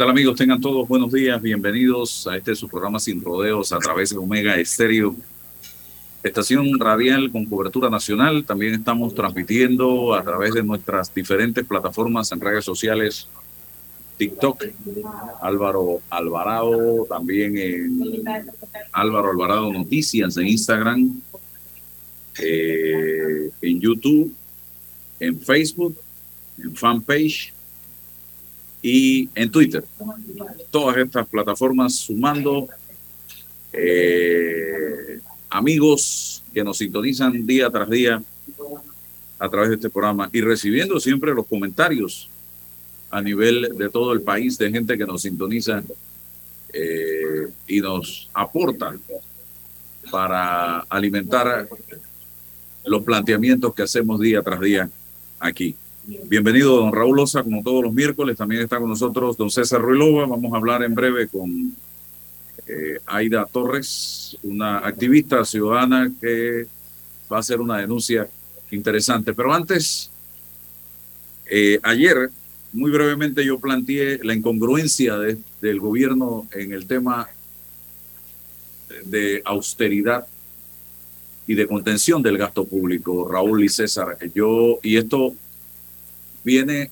¿Qué tal amigos? Tengan todos buenos días, bienvenidos a este su programa Sin Rodeos a través de Omega Estéreo, estación radial con cobertura nacional. También estamos transmitiendo a través de nuestras diferentes plataformas en redes sociales, TikTok, Álvaro Alvarado, también en Álvaro Alvarado Noticias en Instagram, eh, en YouTube, en Facebook, en fanpage y en Twitter. Todas estas plataformas sumando eh, amigos que nos sintonizan día tras día a través de este programa y recibiendo siempre los comentarios a nivel de todo el país de gente que nos sintoniza eh, y nos aporta para alimentar los planteamientos que hacemos día tras día aquí. Bienvenido, don Raúl Osa, como todos los miércoles. También está con nosotros don César Ruilova. Vamos a hablar en breve con eh, Aida Torres, una activista ciudadana que va a hacer una denuncia interesante. Pero antes, eh, ayer, muy brevemente, yo planteé la incongruencia del gobierno en el tema de austeridad y de contención del gasto público, Raúl y César. Yo, y esto viene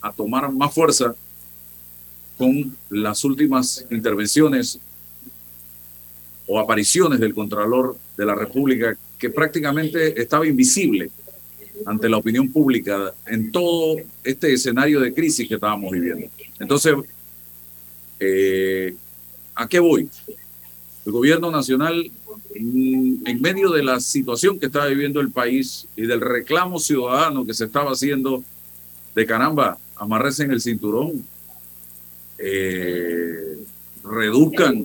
a tomar más fuerza con las últimas intervenciones o apariciones del Contralor de la República que prácticamente estaba invisible ante la opinión pública en todo este escenario de crisis que estábamos viviendo. Entonces, eh, ¿a qué voy? El gobierno nacional, mm, en medio de la situación que estaba viviendo el país y del reclamo ciudadano que se estaba haciendo de caramba, amarrese en el cinturón, eh, reduzcan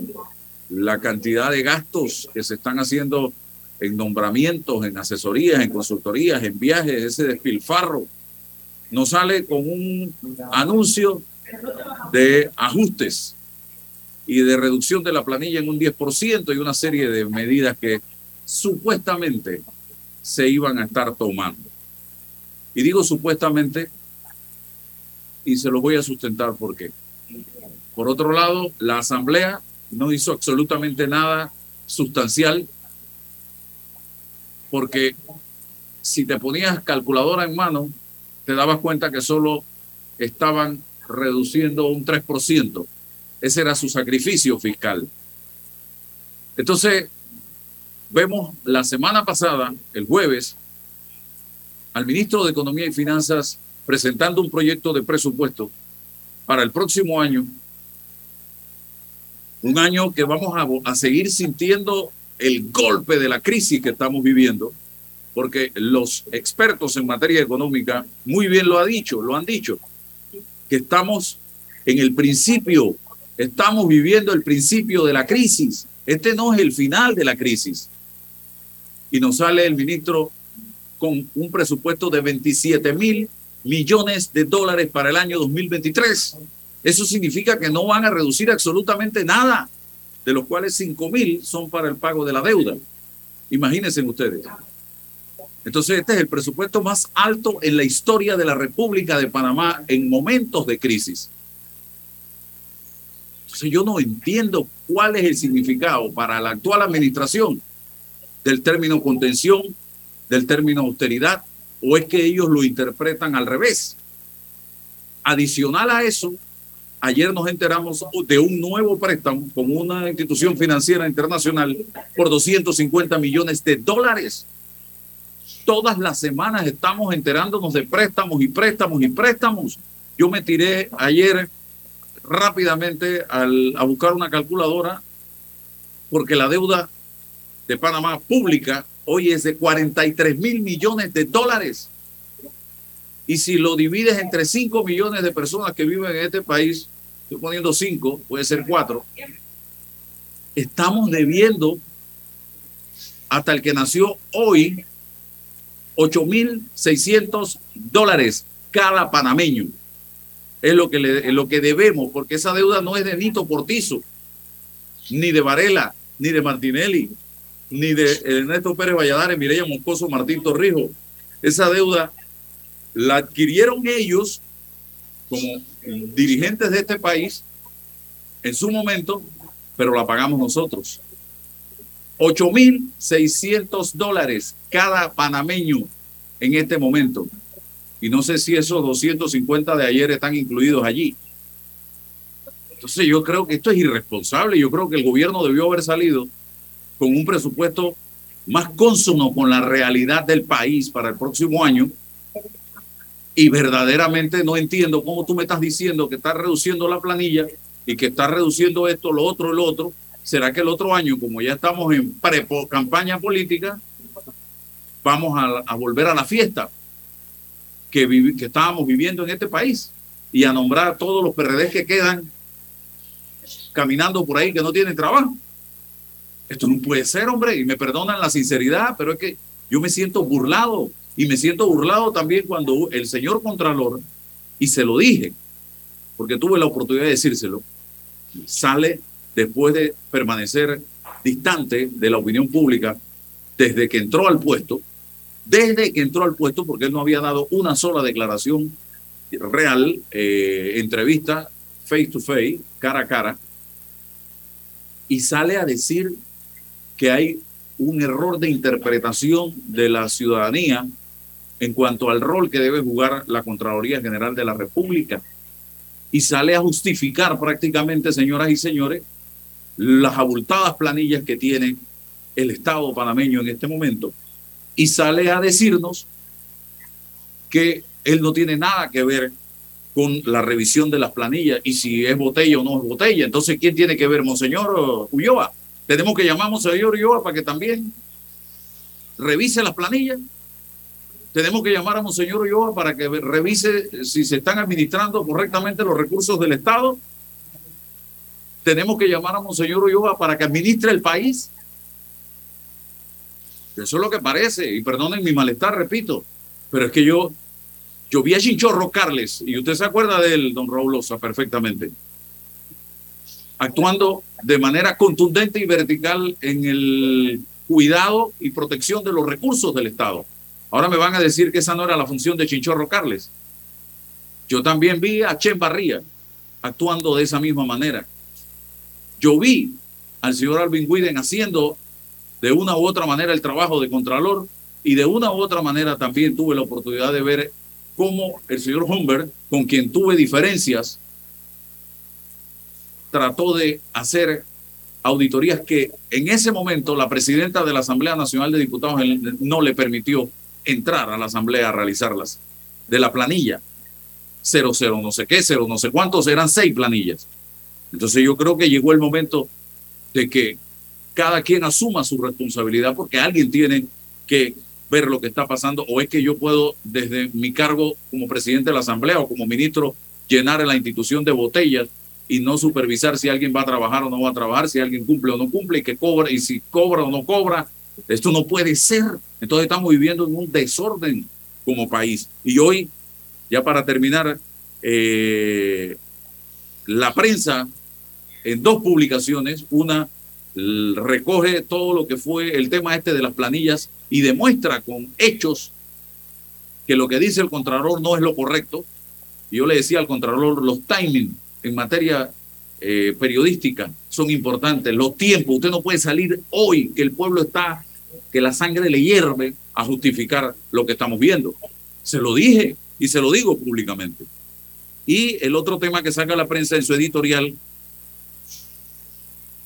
la cantidad de gastos que se están haciendo en nombramientos, en asesorías, en consultorías, en viajes, ese despilfarro. Nos sale con un anuncio de ajustes y de reducción de la planilla en un 10% y una serie de medidas que supuestamente se iban a estar tomando. Y digo supuestamente y se lo voy a sustentar por qué. Por otro lado, la Asamblea no hizo absolutamente nada sustancial porque si te ponías calculadora en mano, te dabas cuenta que solo estaban reduciendo un 3%. Ese era su sacrificio fiscal. Entonces, vemos la semana pasada, el jueves, al ministro de Economía y Finanzas presentando un proyecto de presupuesto para el próximo año, un año que vamos a, a, seguir sintiendo el golpe de la crisis que estamos viviendo, porque los expertos en materia económica muy bien lo ha dicho, lo han dicho, que estamos en el principio, estamos viviendo el principio de la crisis. Este no es el final de la crisis. Y nos sale el ministro con un presupuesto de 27 mil millones de dólares para el año 2023. Eso significa que no van a reducir absolutamente nada, de los cuales 5 mil son para el pago de la deuda. Imagínense ustedes. Entonces, este es el presupuesto más alto en la historia de la República de Panamá en momentos de crisis. Entonces, yo no entiendo cuál es el significado para la actual administración del término contención, del término austeridad o es que ellos lo interpretan al revés. Adicional a eso, ayer nos enteramos de un nuevo préstamo con una institución financiera internacional por 250 millones de dólares. Todas las semanas estamos enterándonos de préstamos y préstamos y préstamos. Yo me tiré ayer rápidamente a buscar una calculadora porque la deuda de Panamá pública hoy es de 43 mil millones de dólares. Y si lo divides entre 5 millones de personas que viven en este país, estoy poniendo 5, puede ser 4, estamos debiendo hasta el que nació hoy 8 mil 600 dólares cada panameño. Es lo que, le, lo que debemos, porque esa deuda no es de Nito Portizo, ni de Varela, ni de Martinelli, ni de Ernesto Pérez Valladares, Mireya Moscoso, Martín Torrijos. Esa deuda la adquirieron ellos como dirigentes de este país en su momento, pero la pagamos nosotros. 8.600 dólares cada panameño en este momento. Y no sé si esos 250 de ayer están incluidos allí. Entonces yo creo que esto es irresponsable. Yo creo que el gobierno debió haber salido con un presupuesto más consono con la realidad del país para el próximo año. Y verdaderamente no entiendo cómo tú me estás diciendo que estás reduciendo la planilla y que estás reduciendo esto, lo otro, lo otro. ¿Será que el otro año, como ya estamos en pre-campaña política, vamos a, volver a la fiesta que, que estábamos viviendo en este país y a nombrar a todos los PRD que quedan caminando por ahí que no tienen trabajo? Esto no puede ser, hombre, y me perdonan la sinceridad, pero es que yo me siento burlado y me siento burlado también cuando el señor Contralor, y se lo dije, porque tuve la oportunidad de decírselo, sale después de permanecer distante de la opinión pública desde que entró al puesto, desde que entró al puesto, porque él no había dado una sola declaración real, eh, entrevista face to face, cara a cara, y sale a decir que hay un error de interpretación de la ciudadanía en cuanto al rol que debe jugar la Contraloría General de la República. Y sale a justificar prácticamente, señoras y señores, las abultadas planillas que tiene el Estado panameño en este momento. Y sale a decirnos que él no tiene nada que ver con la revisión de las planillas y si es botella o no es botella. Entonces, ¿quién tiene que ver, Monseñor Ulloa? Tenemos que llamar a Ulloa para que también revise las planillas. Tenemos que llamar a Monseñor Ulloa para que revise si se están administrando correctamente los recursos del Estado. Tenemos que llamar a Monseñor Ulloa para que administre el país. Eso es lo que parece, y perdonen mi malestar, repito, pero es que yo, yo vi a Chinchorro Carles, y usted se acuerda de él, don Raulosa, perfectamente actuando de manera contundente y vertical en el cuidado y protección de los recursos del Estado. Ahora me van a decir que esa no era la función de Chinchorro Carles. Yo también vi a Chen Barría actuando de esa misma manera. Yo vi al señor Alvin Guiden haciendo de una u otra manera el trabajo de Contralor y de una u otra manera también tuve la oportunidad de ver cómo el señor Humbert, con quien tuve diferencias trató de hacer auditorías que en ese momento la presidenta de la Asamblea Nacional de Diputados no le permitió entrar a la Asamblea a realizarlas. De la planilla, cero, cero, no sé qué, cero, no sé cuántos, eran seis planillas. Entonces yo creo que llegó el momento de que cada quien asuma su responsabilidad porque alguien tiene que ver lo que está pasando o es que yo puedo desde mi cargo como presidente de la Asamblea o como ministro llenar la institución de botellas y no supervisar si alguien va a trabajar o no va a trabajar, si alguien cumple o no cumple y que cobra y si cobra o no cobra. Esto no puede ser. Entonces estamos viviendo en un desorden como país. Y hoy, ya para terminar, eh, la prensa en dos publicaciones, una recoge todo lo que fue el tema este de las planillas y demuestra con hechos que lo que dice el Contralor no es lo correcto. Yo le decía al Contralor, los timing en materia eh, periodística son importantes. Los tiempos, usted no puede salir hoy que el pueblo está, que la sangre le hierve a justificar lo que estamos viendo. Se lo dije y se lo digo públicamente. Y el otro tema que saca la prensa en su editorial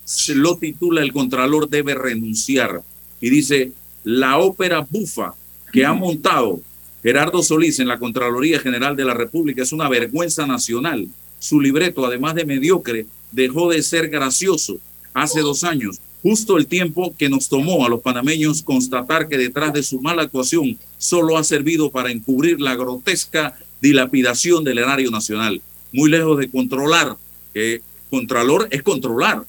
se lo titula El Contralor debe renunciar. Y dice, la ópera bufa que ha montado Gerardo Solís en la Contraloría General de la República es una vergüenza nacional su libreto, además de mediocre, dejó de ser gracioso hace dos años, justo el tiempo que nos tomó a los panameños constatar que detrás de su mala actuación solo ha servido para encubrir la grotesca dilapidación del erario nacional, muy lejos de controlar, que Contralor es controlar,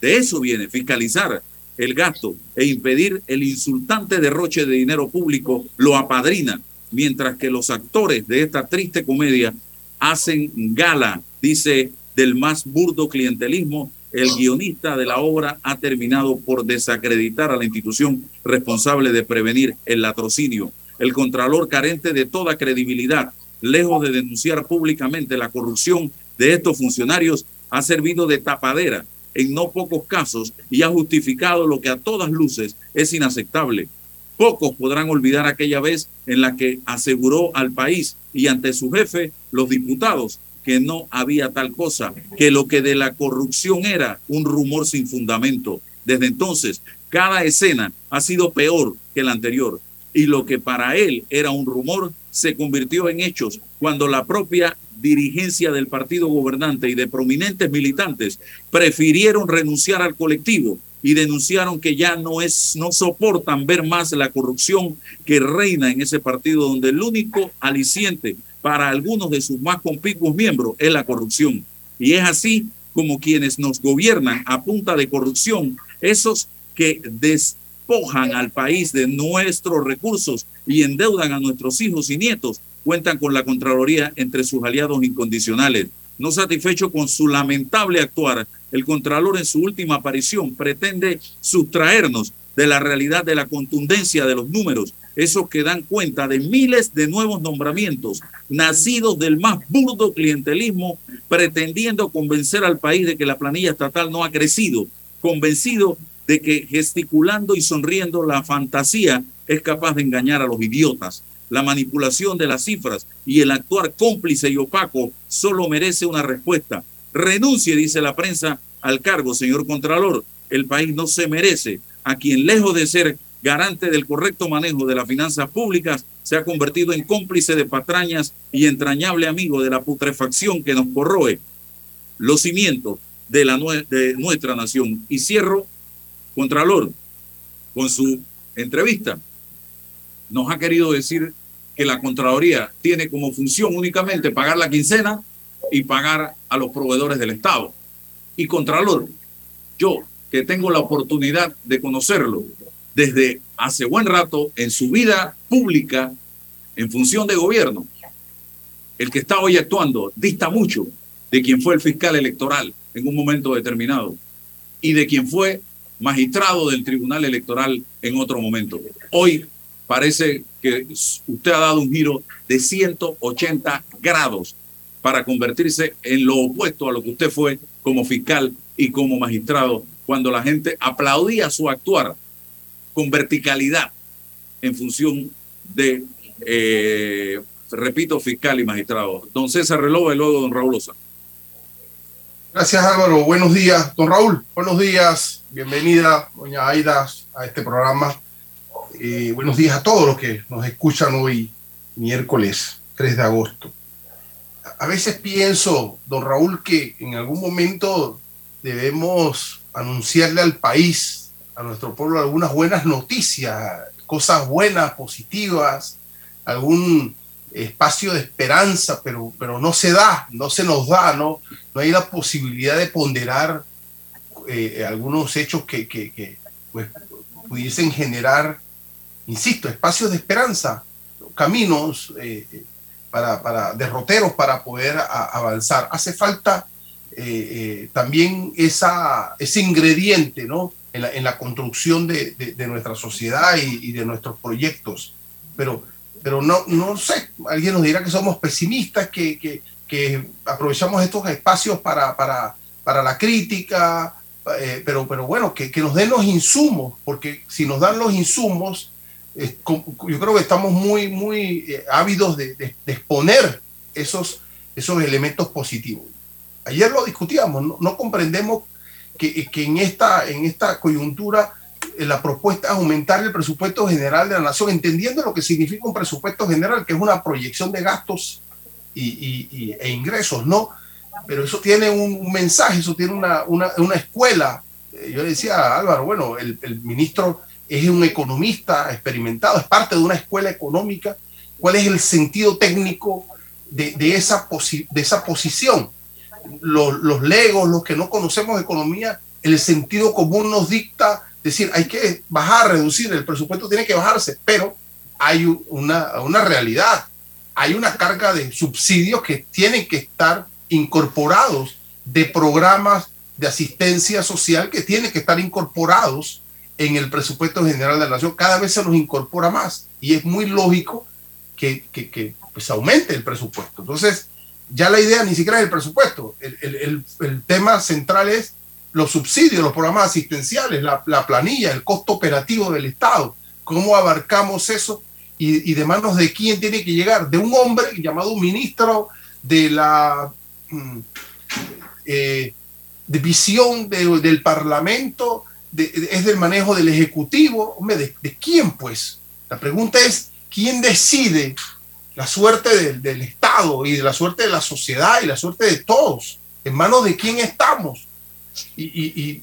de eso viene, fiscalizar el gasto e impedir el insultante derroche de dinero público lo apadrina, mientras que los actores de esta triste comedia hacen gala, dice, del más burdo clientelismo. El guionista de la obra ha terminado por desacreditar a la institución responsable de prevenir el latrocinio. El contralor carente de toda credibilidad, lejos de denunciar públicamente la corrupción de estos funcionarios, ha servido de tapadera en no pocos casos y ha justificado lo que a todas luces es inaceptable. Pocos podrán olvidar aquella vez en la que aseguró al país y ante su jefe, los diputados, que no había tal cosa, que lo que de la corrupción era un rumor sin fundamento. Desde entonces, cada escena ha sido peor que la anterior y lo que para él era un rumor se convirtió en hechos cuando la propia dirigencia del partido gobernante y de prominentes militantes prefirieron renunciar al colectivo y denunciaron que ya no es no soportan ver más la corrupción que reina en ese partido donde el único aliciente para algunos de sus más conspicuos miembros es la corrupción. Y es así como quienes nos gobiernan a punta de corrupción, esos que despojan al país de nuestros recursos y endeudan a nuestros hijos y nietos, cuentan con la Contraloría entre sus aliados incondicionales. No satisfecho con su lamentable actuar, el Contralor en su última aparición pretende sustraernos de la realidad de la contundencia de los números, esos que dan cuenta de miles de nuevos nombramientos nacidos del más burdo clientelismo, pretendiendo convencer al país de que la planilla estatal no ha crecido, convencido de que gesticulando y sonriendo la fantasía es capaz de engañar a los idiotas la manipulación de las cifras y el actuar cómplice y opaco solo merece una respuesta. Renuncie, dice la prensa, al cargo, señor Contralor. El país no se merece a quien, lejos de ser garante del correcto manejo de las finanzas públicas, se ha convertido en cómplice de patrañas y entrañable amigo de la putrefacción que nos corroe los cimientos de, la, de nuestra nación. Y cierro, Contralor, con su entrevista nos ha querido decir que la Contraloría tiene como función únicamente pagar la quincena y pagar a los proveedores del Estado. Y Contralor, yo que tengo la oportunidad de conocerlo desde hace buen rato en su vida pública en función de gobierno, el que está hoy actuando dista mucho de quien fue el fiscal electoral en un momento determinado y de quien fue magistrado del Tribunal Electoral en otro momento. Hoy parece que usted ha dado un giro de 180 grados para convertirse en lo opuesto a lo que usted fue como fiscal y como magistrado, cuando la gente aplaudía su actuar con verticalidad en función de, eh, repito, fiscal y magistrado. Don César Reloj y luego don Raúl Osa. Gracias Álvaro, buenos días. Don Raúl, buenos días. Bienvenida, doña Aida, a este programa eh, buenos días a todos los que nos escuchan hoy, miércoles 3 de agosto. A veces pienso, don Raúl, que en algún momento debemos anunciarle al país, a nuestro pueblo, algunas buenas noticias, cosas buenas, positivas, algún espacio de esperanza, pero, pero no se da, no se nos da, no, no hay la posibilidad de ponderar eh, algunos hechos que, que, pues, pudiesen generar insisto, espacios de esperanza, caminos eh, para, para, derroteros para poder avanzar. Hace falta eh, eh, también esa, ese ingrediente ¿no? en, la, en la construcción de, de, nuestra sociedad y, de nuestros proyectos. Pero, pero no, no sé, alguien nos dirá que somos pesimistas, que, que, que aprovechamos estos espacios para, para, para la crítica, pero, pero bueno, que, que, nos den los insumos, porque si nos dan los insumos, yo creo que estamos muy, muy eh, ávidos de, exponer esos, esos elementos positivos. Ayer lo discutíamos, no, comprendemos que, que, en, esta, en esta coyuntura eh, la propuesta es aumentar el presupuesto general de la nación, entendiendo lo que significa un presupuesto general, que es una proyección de gastos y, e ingresos, ¿no? Pero eso tiene un, mensaje, eso tiene una, una, una, escuela. Eh, yo decía Álvaro, bueno, el, el ministro es un economista experimentado, es parte de una escuela económica. ¿Cuál es el sentido técnico de, esa, de esa posición? Los, los legos, los que no conocemos de economía, el sentido común nos dicta decir, hay que bajar, reducir, el presupuesto tiene que bajarse, pero hay una, una realidad, hay una carga de subsidios que tienen que estar incorporados, de programas de asistencia social que tienen que estar incorporados en el presupuesto general de la nación cada vez se nos incorpora más y es muy lógico que, que, pues aumente el presupuesto. Entonces, ya la idea ni siquiera es el presupuesto. El, tema central es los subsidios, los programas asistenciales, la, planilla, el costo operativo del Estado. ¿Cómo abarcamos eso? Y, de manos de quién tiene que llegar? De un hombre llamado ministro de la mm, eh, visión del Parlamento, es del manejo del Ejecutivo. Hombre, ¿de, ¿de quién pues? La pregunta es, ¿quién decide la suerte del, Estado y de la suerte de la sociedad y la suerte de todos. ¿En manos de quién estamos? Y,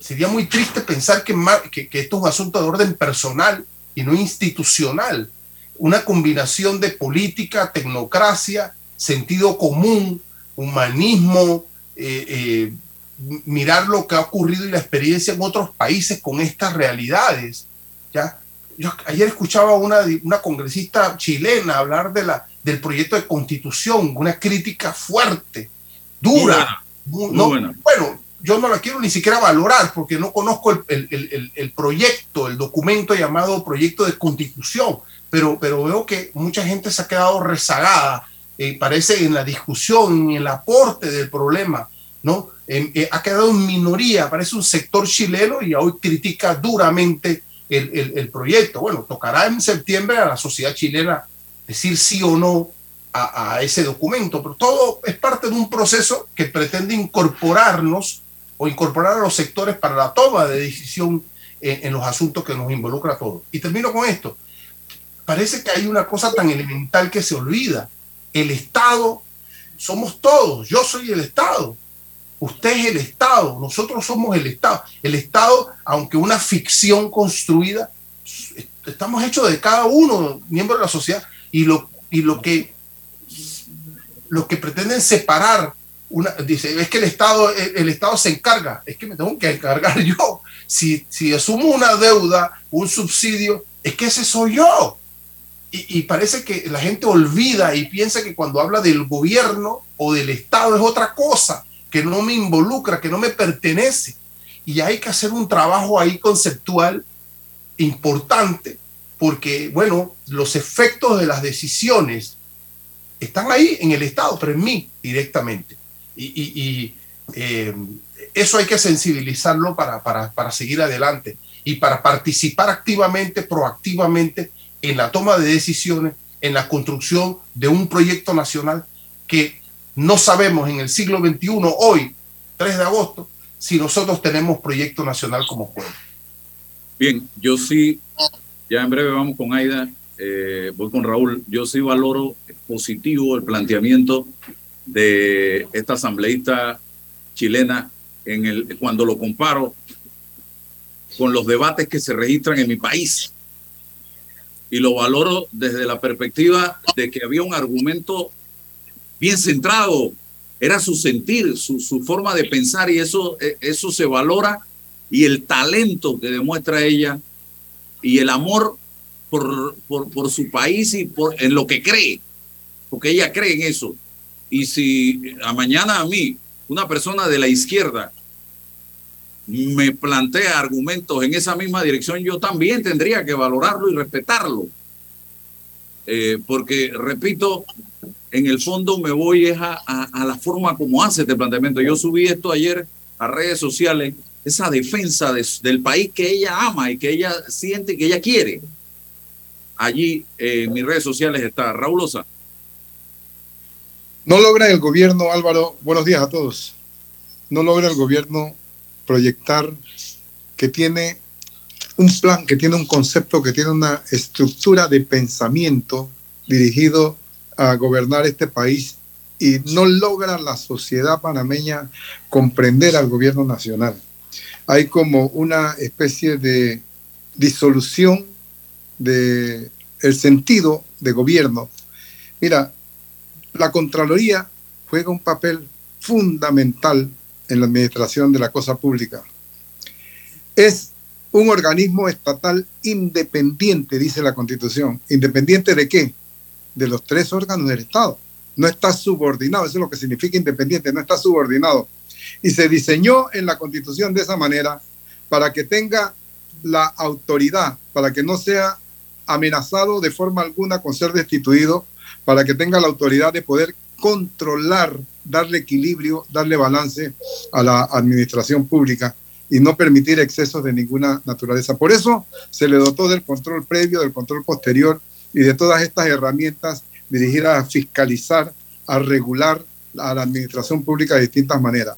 sería muy triste pensar que, que, que esto es un asunto de orden personal y no institucional. Una combinación de política, tecnocracia, sentido común, humanismo, eh, eh, mirar lo que ha ocurrido y la experiencia en otros países con estas realidades. ¿ya? yo ayer escuchaba una, una congresista chilena hablar de la, del proyecto de constitución, una crítica fuerte, dura. Bueno, yo no la quiero ni siquiera valorar porque no conozco el, el, el, proyecto, el documento llamado proyecto de constitución, pero, pero veo que mucha gente se ha quedado rezagada, eh, parece en la discusión, en el aporte del problema, ¿no? Eh, ha quedado en minoría, parece un sector chileno y hoy critica duramente el, proyecto. Bueno, tocará en septiembre a la sociedad chilena decir sí o no a, ese documento, pero todo es parte de un proceso que pretende incorporarnos o incorporar a los sectores para la toma de decisión en, los asuntos que nos involucra a todos. Y termino con esto. Parece que hay una cosa tan elemental que se olvida. El Estado somos todos. Yo soy el Estado. Usted es el Estado, nosotros somos el Estado. El Estado, aunque una ficción construida, estamos hechos de cada uno, miembro de la sociedad, y lo, y lo que lo que pretenden separar una, dice, es que el Estado, el, Estado se encarga, es que me tengo que encargar yo. Si, si asumo una deuda, un subsidio, es que ese soy yo. Y, y, parece que la gente olvida y piensa que cuando habla del gobierno o del Estado es otra cosa que no me involucra, que no me pertenece. Y hay que hacer un trabajo ahí conceptual importante, porque, bueno, los efectos de las decisiones están ahí en el Estado, pero en mí directamente. Y, eh, eso hay que sensibilizarlo para, para, para seguir adelante y para participar activamente, proactivamente en la toma de decisiones, en la construcción de un proyecto nacional que no sabemos en el siglo XXI, hoy, 3 de agosto, si nosotros tenemos proyecto nacional como pueblo. Bien, yo sí, ya en breve vamos con Aida, eh, voy con Raúl, yo sí valoro positivo el planteamiento de esta asambleísta chilena en el, cuando lo comparo con los debates que se registran en mi país. Y lo valoro desde la perspectiva de que había un argumento bien centrado, era su sentir, su, forma de pensar y eso, e, eso se valora y el talento que demuestra ella y el amor por, por, su país y por, en lo que cree, porque ella cree en eso. Y si a mañana a mí, una persona de la izquierda, me plantea argumentos en esa misma dirección, yo también tendría que valorarlo y respetarlo. Eh, porque, repito, en el fondo me voy a, a, la forma como hace este planteamiento. Yo subí esto ayer a redes sociales, esa defensa del país que ella ama y que ella siente y que ella quiere. Allí en mis redes sociales está Raúl Osa. No logra el gobierno, Álvaro, buenos días a todos, no logra el gobierno proyectar que tiene un plan, que tiene un concepto, que tiene una estructura de pensamiento dirigido a gobernar este país y no logra la sociedad panameña comprender al gobierno nacional. Hay como una especie de disolución de el sentido de gobierno. Mira, la Contraloría juega un papel fundamental en la administración de la cosa pública. Es un organismo estatal independiente, dice la Constitución. ¿Independiente de qué? De los tres órganos del Estado. No está subordinado, eso es lo que significa independiente, no está subordinado. Y se diseñó en la Constitución de esa manera para que tenga la autoridad, para que no sea amenazado de forma alguna con ser destituido, para que tenga la autoridad de poder controlar, darle equilibrio, darle balance a la administración pública y no permitir excesos de ninguna naturaleza. Por eso se le dotó del control previo, del control posterior y de todas estas herramientas dirigidas a fiscalizar, a regular a la administración pública de distintas maneras.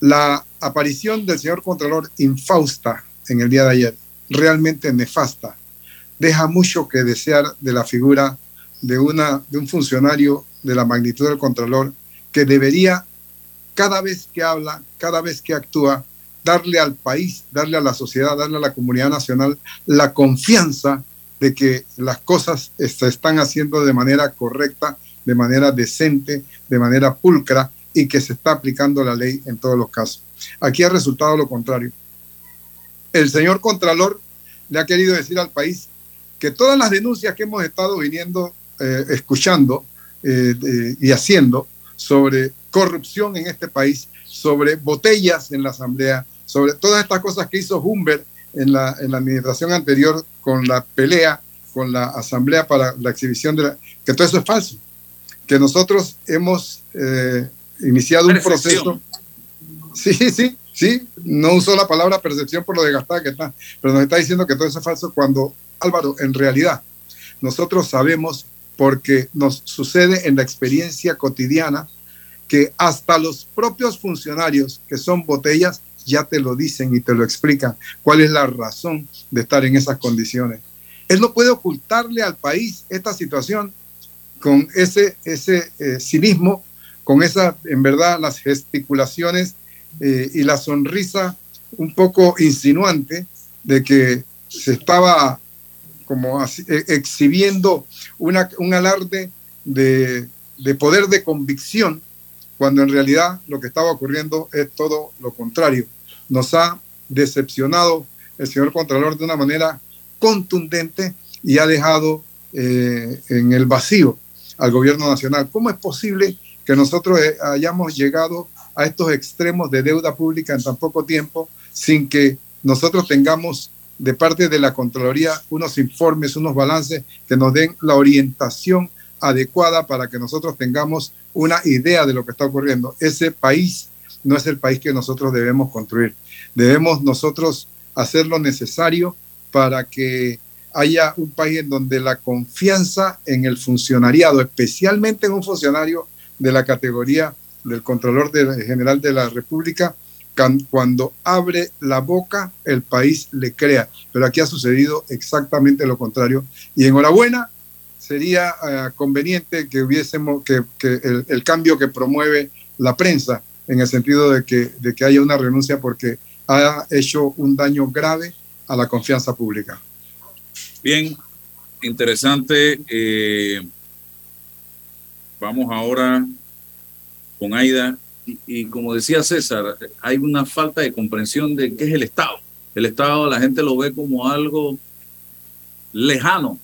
La aparición del señor Contralor infausta en el día de ayer, realmente nefasta, deja mucho que desear de la figura de, una, de un funcionario de la magnitud del Contralor que debería, cada vez que habla, cada vez que actúa, darle al país, darle a la sociedad, darle a la comunidad nacional la confianza de que las cosas se están haciendo de manera correcta, de manera decente, de manera pulcra y que se está aplicando la ley en todos los casos. Aquí ha resultado lo contrario. El señor Contralor le ha querido decir al país que todas las denuncias que hemos estado viniendo eh, escuchando eh, y haciendo sobre corrupción en este país, sobre botellas en la Asamblea, sobre todas estas cosas que hizo Humber en la, en la administración anterior con la pelea con la Asamblea para la exhibición de la... que todo eso es falso, que nosotros hemos eh, iniciado un proceso... Sí, sí, sí, no usó la palabra percepción por lo desgastada que está, pero nos está diciendo que todo eso es falso cuando, Álvaro, en realidad, nosotros sabemos porque nos sucede en la experiencia cotidiana que hasta los propios funcionarios que son botellas ya te lo dicen y te lo explican cuál es la razón de estar en esas condiciones. Él no puede ocultarle al país esta situación con ese, ese eh, cinismo, con esa, en verdad, las gesticulaciones eh, y la sonrisa un poco insinuante de que se estaba como e, exhibiendo una, un alarde de, de poder de convicción cuando en realidad lo que estaba ocurriendo es todo lo contrario. Nos ha decepcionado el señor Contralor de una manera contundente y ha dejado eh, en el vacío al gobierno nacional. ¿Cómo es posible que nosotros eh, hayamos llegado a estos extremos de deuda pública en tan poco tiempo sin que nosotros tengamos de parte de la Contraloría unos informes, unos balances que nos den la orientación adecuada para que nosotros tengamos una idea de lo que está ocurriendo. Ese país no es el país que nosotros debemos construir. Debemos nosotros hacer lo necesario para que haya un país en donde la confianza en el funcionariado, especialmente en un funcionario de la categoría del Contralor General de la República, cuando abre la boca, el país le crea. Pero aquí ha sucedido exactamente lo contrario. Y enhorabuena sería eh, conveniente que hubiésemos que, el, cambio que promueve la prensa en el sentido de que, de que haya una renuncia porque ha hecho un daño grave a la confianza pública. Bien, interesante. Eh, vamos ahora con Aida. Y, y, como decía César, hay una falta de comprensión de qué es el Estado. El Estado la gente lo ve como algo lejano,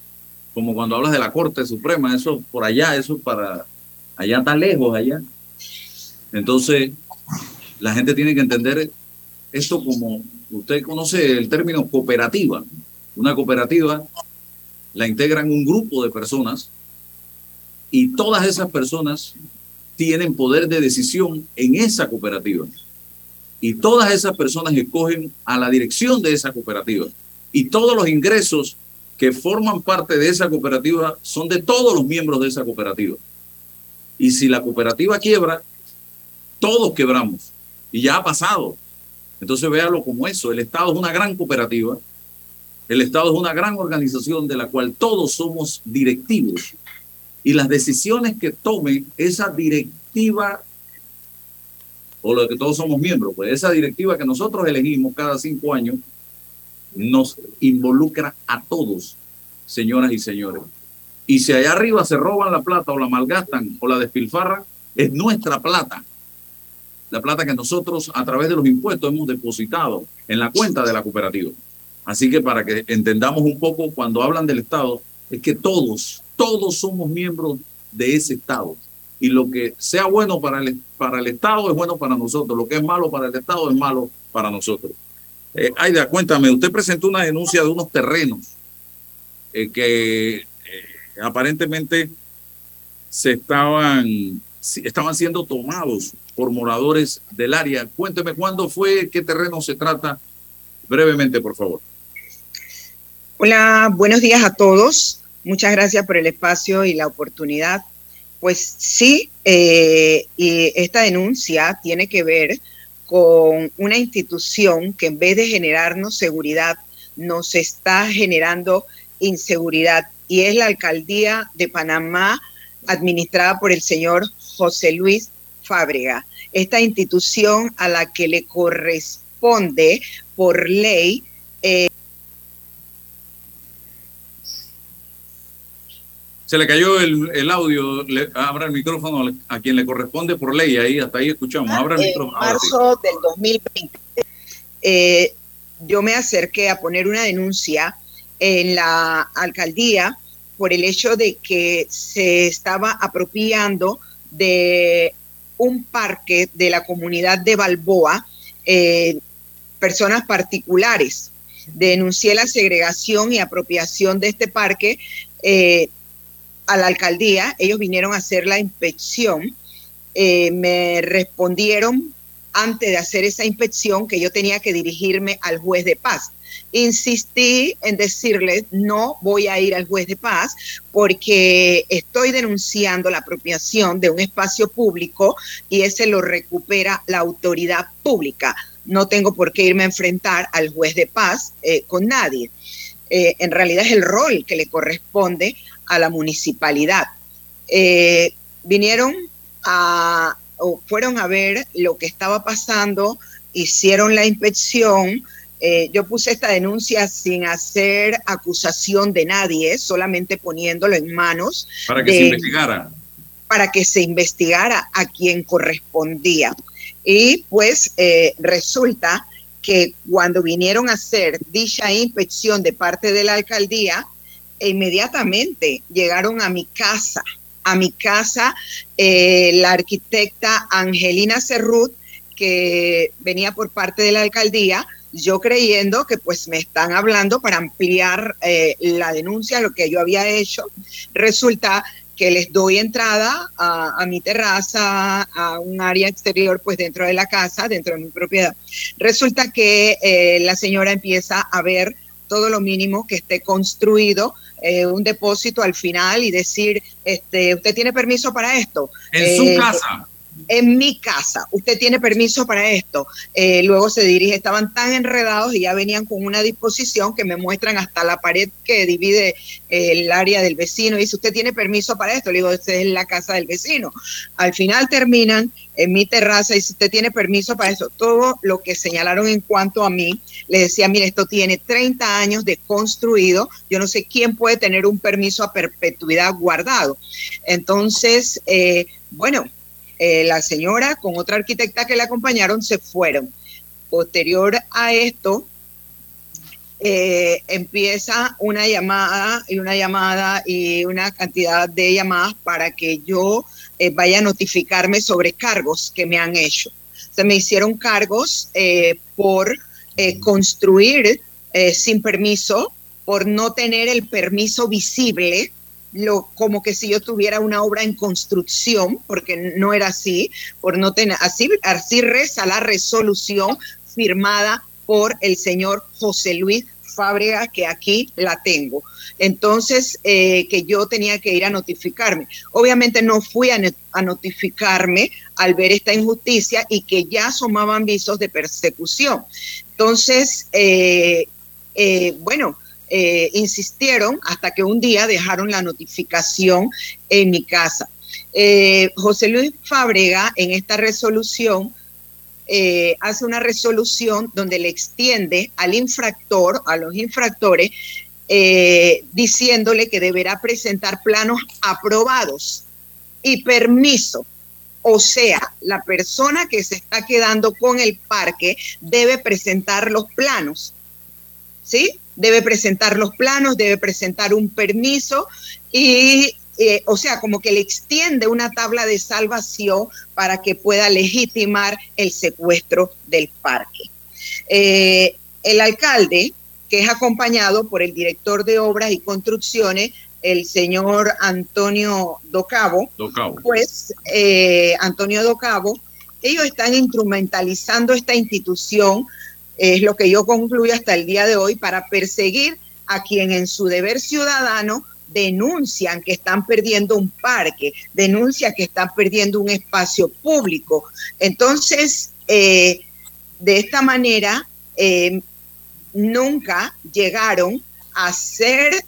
como cuando hablas de la Corte Suprema, eso por allá, eso para allá está lejos, allá. Entonces, la gente tiene que entender esto como, usted conoce el término cooperativa. Una cooperativa la integran un grupo de personas y todas esas personas tienen poder de decisión en esa cooperativa. Y todas esas personas escogen a la dirección de esa cooperativa. Y todos los ingresos que forman parte de esa cooperativa son de todos los miembros de esa cooperativa. Y si la cooperativa quiebra, todos quebramos. Y ya ha pasado. Entonces véalo como eso. El Estado es una gran cooperativa. El Estado es una gran organización de la cual todos somos directivos. Y las decisiones que tome esa directiva, o lo que todos somos miembros, pues esa directiva que nosotros elegimos cada cinco años, nos involucra a todos, señoras y señores. Y si allá arriba se roban la plata o la malgastan o la despilfarran, es nuestra plata. La plata que nosotros a través de los impuestos hemos depositado en la cuenta de la cooperativa. Así que para que entendamos un poco cuando hablan del Estado, es que todos, todos somos miembros de ese Estado. Y lo que sea bueno para el, para el Estado es bueno para nosotros. Lo que es malo para el Estado es malo para nosotros. Eh, Aida, cuéntame, usted presentó una denuncia de unos terrenos eh, que eh, aparentemente se estaban, estaban siendo tomados por moradores del área. Cuénteme cuándo fue, qué terreno se trata, brevemente, por favor. Hola, buenos días a todos. Muchas gracias por el espacio y la oportunidad. Pues sí, eh, y esta denuncia tiene que ver con una institución que en vez de generarnos seguridad, nos está generando inseguridad y es la alcaldía de Panamá administrada por el señor José Luis Fábrega. Esta institución a la que le corresponde por ley eh, Se le cayó el, audio, le, abra el micrófono a quien le corresponde por ley, ahí hasta ahí escuchamos, abra el micrófono. En marzo del 2020, eh, yo me acerqué a poner una denuncia en la alcaldía por el hecho de que se estaba apropiando de un parque de la comunidad de Balboa, eh, personas particulares. Denuncié la segregación y apropiación de este parque eh, a la alcaldía. Ellos vinieron a hacer la inspección. Eh, me respondieron antes de hacer esa inspección que yo tenía que dirigirme al juez de paz. Insistí en decirles, no voy a ir al juez de paz porque estoy denunciando la apropiación de un espacio público y ese lo recupera la autoridad pública. No tengo por qué irme a enfrentar al juez de paz eh, con nadie. Eh, en realidad es el rol que le corresponde a la municipalidad. Eh, vinieron a, o fueron a ver lo que estaba pasando, hicieron la inspección. Eh, yo puse esta denuncia sin hacer acusación de nadie, solamente poniéndolo en manos. Para que se investigara. Para que se investigara a quien correspondía. Y pues eh, resulta que cuando vinieron a hacer dicha inspección de parte de la alcaldía, inmediatamente llegaron a mi casa a mi casa eh, la arquitecta Angelina Cerrut, que venía por parte de la alcaldía, yo creyendo que pues me están hablando para ampliar eh, la denuncia, lo que yo había hecho. Resulta que les doy entrada a, mi terraza, a un área exterior, pues dentro de la casa, dentro de mi propiedad. Resulta que eh, la señora empieza a ver todo lo mínimo que esté construido, eh, un depósito al final y decir, este, usted tiene permiso para esto. En su eh, casa en mi casa, usted tiene permiso para esto. Eh, luego se dirige, estaban tan enredados y ya venían con una disposición que me muestran hasta la pared que divide el área del vecino. dice, usted tiene permiso para esto. Le digo, esta es la casa del vecino. Al final terminan en mi terraza y dice, usted tiene permiso para eso. Todo lo que señalaron en cuanto a mí, le decía, mire, esto tiene 30 años de construido. Yo no sé quién puede tener un permiso a perpetuidad guardado. Entonces, eh, bueno, eh, la señora con otra arquitecta que la acompañaron se fueron. Posterior a esto, eh, empieza una llamada y una llamada y una cantidad de llamadas para que yo vaya a notificarme sobre cargos que me han hecho. Se me hicieron cargos por construir sin permiso, por no tener el permiso visible lo, como que si yo tuviera una obra en construcción, porque no era así, por no tener, así, así reza la resolución firmada por el señor José Luis Fábrega, que aquí la tengo. Entonces, eh, que yo tenía que ir a notificarme. Obviamente no fui a, notificarme al ver esta injusticia y que ya asomaban visos de persecución. Entonces, eh, eh, bueno, eh, insistieron hasta que un día dejaron la notificación en mi casa. José Luis Fábrega en esta resolución hace una resolución donde le extiende al infractor, a los infractores, diciéndole que deberá presentar planos aprobados y permiso. O sea, la persona que se está quedando con el parque debe presentar los planos. ¿Sí? debe presentar los planos, debe presentar un permiso y, eh, o sea, como que le extiende una tabla de salvación para que pueda legitimar el secuestro del parque. Eh, el alcalde, que es acompañado por el director de obras y construcciones, el señor Antonio Docabo, Docabo. pues eh, Antonio Docabo, ellos están instrumentalizando esta institución, es lo que yo concluyo hasta el día de hoy, para perseguir a quien en su deber ciudadano denuncian que están perdiendo un parque, denuncian que están perdiendo un espacio público. Entonces, eh, de esta manera, eh, nunca llegaron a hacer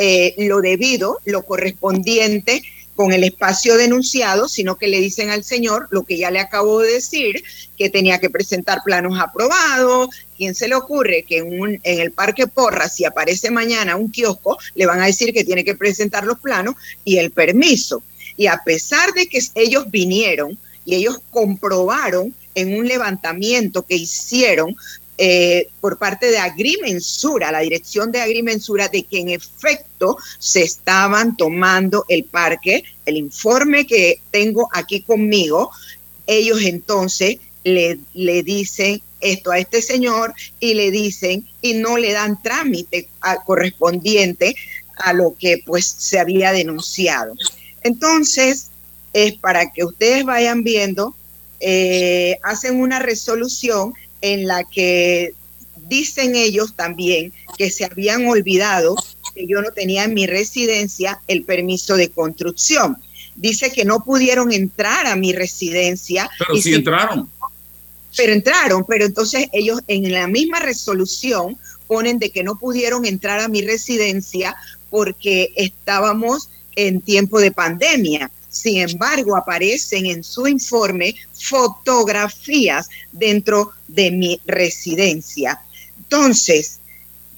eh, lo debido, lo correspondiente con el espacio denunciado, sino que le dicen al señor lo que ya le acabo de decir, que tenía que presentar planos aprobados. ¿Quién se le ocurre que en, un, en el Parque Porra, si aparece mañana un kiosco, le van a decir que tiene que presentar los planos y el permiso? Y a pesar de que ellos vinieron y ellos comprobaron en un levantamiento que hicieron eh, por parte de Agrimensura, la dirección de Agrimensura, de que en efecto se estaban tomando el parque. El informe que tengo aquí conmigo, ellos entonces le, le dicen esto a este señor y le dicen y no le dan trámite correspondiente a lo que pues se había denunciado. Entonces, es para que ustedes vayan viendo, eh, hacen una resolución en la que dicen ellos también que se habían olvidado que yo no tenía en mi residencia el permiso de construcción. Dice que no pudieron entrar a mi residencia. Pero sí entraron. Pero entraron, pero entonces ellos en la misma resolución ponen de que no pudieron entrar a mi residencia porque estábamos en tiempo de pandemia. Sin embargo, aparecen en su informe fotografías dentro de mi residencia. Entonces,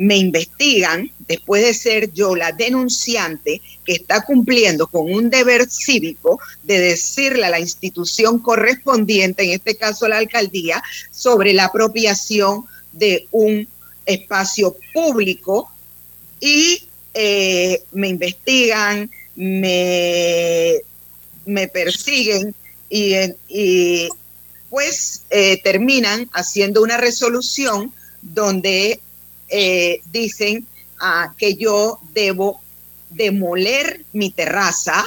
me investigan, después de ser yo la denunciante que está cumpliendo con un deber cívico de decirle a la institución correspondiente, en este caso la alcaldía, sobre la apropiación de un espacio público y eh, me investigan, me me persiguen y, pues eh, terminan haciendo una resolución donde eh, dicen ah, que yo debo demoler mi terraza,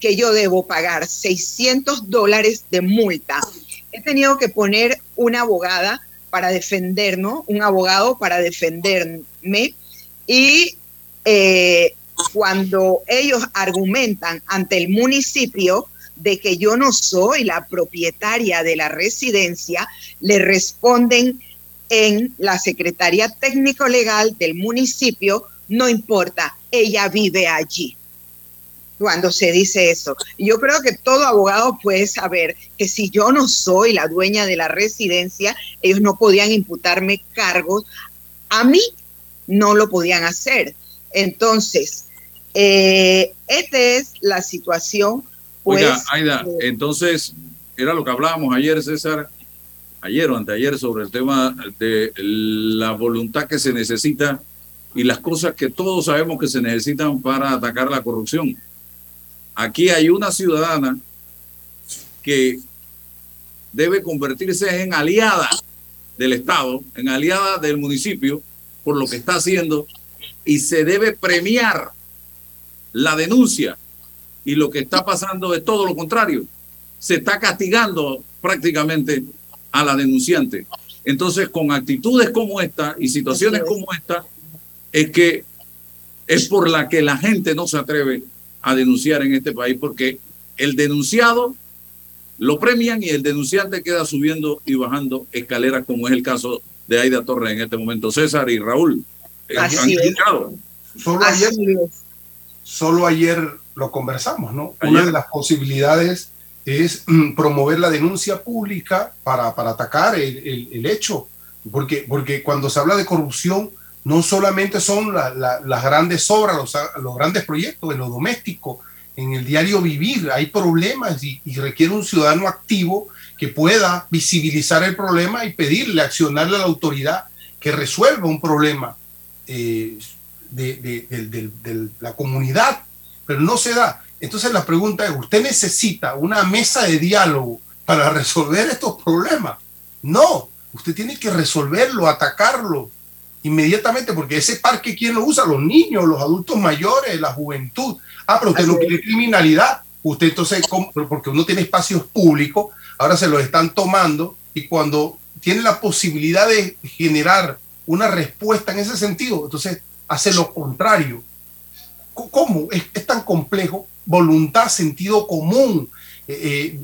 que yo debo pagar 600 dólares de multa. He tenido que poner una abogada para defendernos, un abogado para defenderme y eh, cuando ellos argumentan ante el municipio de que yo no soy la propietaria de la residencia, le responden en la Secretaría Técnico Legal del municipio, no importa, ella vive allí. Cuando se dice eso, yo creo que todo abogado puede saber que si yo no soy la dueña de la residencia, ellos no podían imputarme cargos. A mí no lo podían hacer. Entonces, eh, esta es la situación. Pues, Oiga, Aida, entonces, era lo que hablábamos ayer, César, ayer o anteayer, sobre el tema de la voluntad que se necesita y las cosas que todos sabemos que se necesitan para atacar la corrupción. Aquí hay una ciudadana que debe convertirse en aliada del Estado, en aliada del municipio, por lo que está haciendo, y se debe premiar la denuncia y lo que está pasando es todo lo contrario. Se está castigando prácticamente a la denunciante. Entonces, con actitudes como esta y situaciones como esta, es que es por la que la gente no se atreve a denunciar en este país, porque el denunciado lo premian y el denunciante queda subiendo y bajando escaleras, como es el caso de Aida Torres en este momento. César y Raúl, Así Solo ayer, solo ayer lo conversamos, ¿no? Una de las posibilidades es mm, promover la denuncia pública para, para atacar el, el, hecho, porque, porque cuando se habla de corrupción, no solamente son las grandes obras, los, los, grandes proyectos, en lo doméstico, en el diario vivir, hay problemas y, y, requiere un ciudadano activo que pueda visibilizar el problema y pedirle, accionarle a la autoridad que resuelva un problema eh, de, de, la comunidad, pero no se da. Entonces la pregunta es, ¿usted necesita una mesa de diálogo para resolver estos problemas? No, usted tiene que resolverlo, atacarlo, inmediatamente, porque ese parque, ¿quién lo usa? Los niños, los adultos mayores, la juventud. Ah, pero usted no quiere criminalidad. Usted entonces, porque uno tiene espacios públicos, ahora se los están tomando y cuando tiene la posibilidad de generar una respuesta en ese sentido, entonces hace lo contrario. ¿Cómo? Es, tan complejo. Voluntad, sentido común. Eh, eh,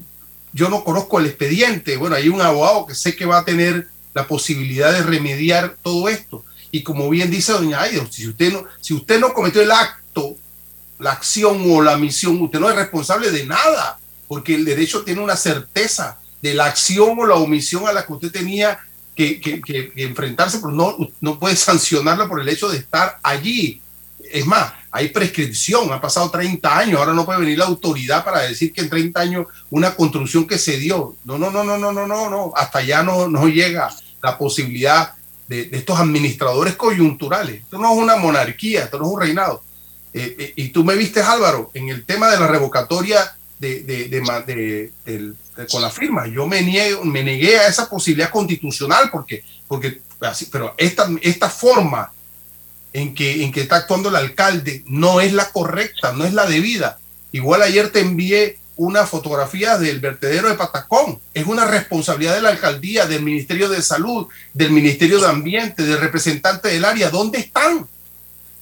yo no conozco el expediente. Bueno, hay un abogado que sé que va a tener la posibilidad de remediar todo esto. Y como bien dice doña Aida, si usted no, si usted no cometió el acto, la acción o la misión, usted no es responsable de nada, porque el derecho tiene una certeza de la acción o la omisión a la que usted tenía que, enfrentarse, pero no, no puede sancionarla por el hecho de estar allí. Es más, hay prescripción, ha pasado 30 años, ahora no puede venir la autoridad para decir que en 30 años una construcción que se dio. No, no, no, no, no, no, no, no, hasta allá no, no llega la posibilidad de, estos administradores coyunturales. Esto no es una monarquía, esto no es un reinado. Eh, eh, y tú me viste, Álvaro, en el tema de la revocatoria de, con la firma. Yo me, niego, me negué a esa posibilidad constitucional porque, porque así, pero esta, esta forma en que, en que está actuando el alcalde no es la correcta, no es la debida. Igual ayer te envié una fotografía del vertedero de Patacón. Es una responsabilidad de la alcaldía, del Ministerio de Salud, del Ministerio de Ambiente, del representante del área. ¿Dónde están?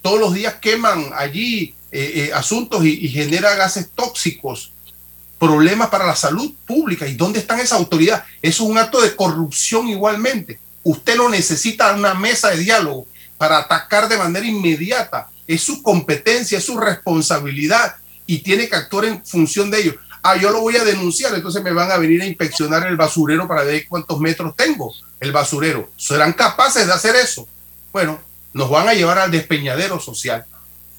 Todos los días queman allí eh, eh, asuntos y, y genera gases tóxicos, problemas para la salud pública. ¿Y dónde están esa autoridad? Es un acto de corrupción igualmente. Usted no necesita una mesa de diálogo para atacar de manera inmediata. Es su competencia, es su responsabilidad y tiene que actuar en función de ello. Ah, yo lo voy a denunciar, entonces me van a venir a inspeccionar el basurero para ver cuántos metros tengo el basurero. ¿Serán capaces de hacer eso? Bueno, nos van a llevar al despeñadero social.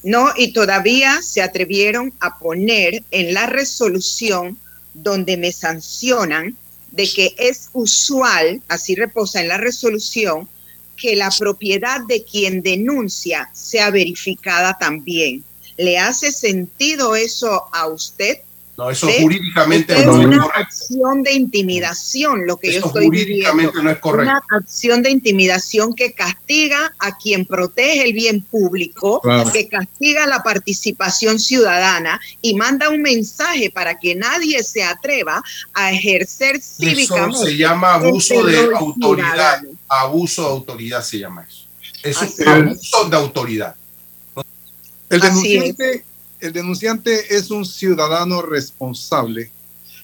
No, y todavía se atrevieron a poner en la resolución donde me sancionan de que es usual, así reposa en la resolución, que la propiedad de quien denuncia sea verificada también. ¿Le hace sentido eso a usted? No, eso jurídicamente no es una acción de intimidación, lo que yo estoy jurídicamente no es correcto. Una acción de intimidación que castiga a quien protege el bien público, que castiga la participación ciudadana y manda un mensaje para que nadie se atreva a ejercer cívicamente. Eso se llama abuso de autoridad. Abuso de autoridad se llama eso. Eso es abuso de autoridad. El denunciante, el denunciante es un ciudadano responsable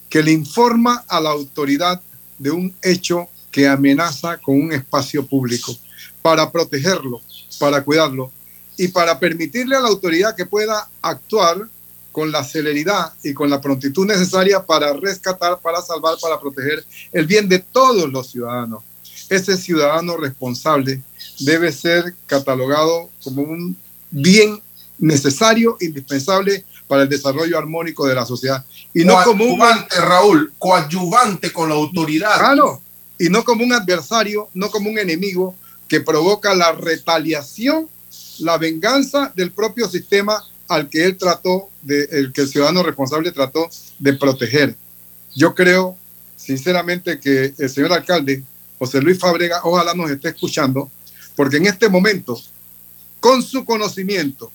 que le informa a la autoridad de un hecho que amenaza con un espacio público para protegerlo, para cuidarlo y para permitirle a la autoridad que pueda actuar con la celeridad y con la prontitud necesaria para rescatar, para salvar, para proteger el bien de todos los ciudadanos. Ese ciudadano responsable debe ser catalogado como un bien necesario, indispensable para el desarrollo armónico de la sociedad. Y no como un Raúl, coadyuvante con la autoridad. Claro, y no como un adversario, no como un enemigo que provoca la retaliación, la venganza del propio sistema al que él trató, de, el que el ciudadano responsable trató de proteger. Yo creo, sinceramente, que el señor alcalde, José Luis Fabrega, ojalá nos esté escuchando, porque en este momento, con su conocimiento,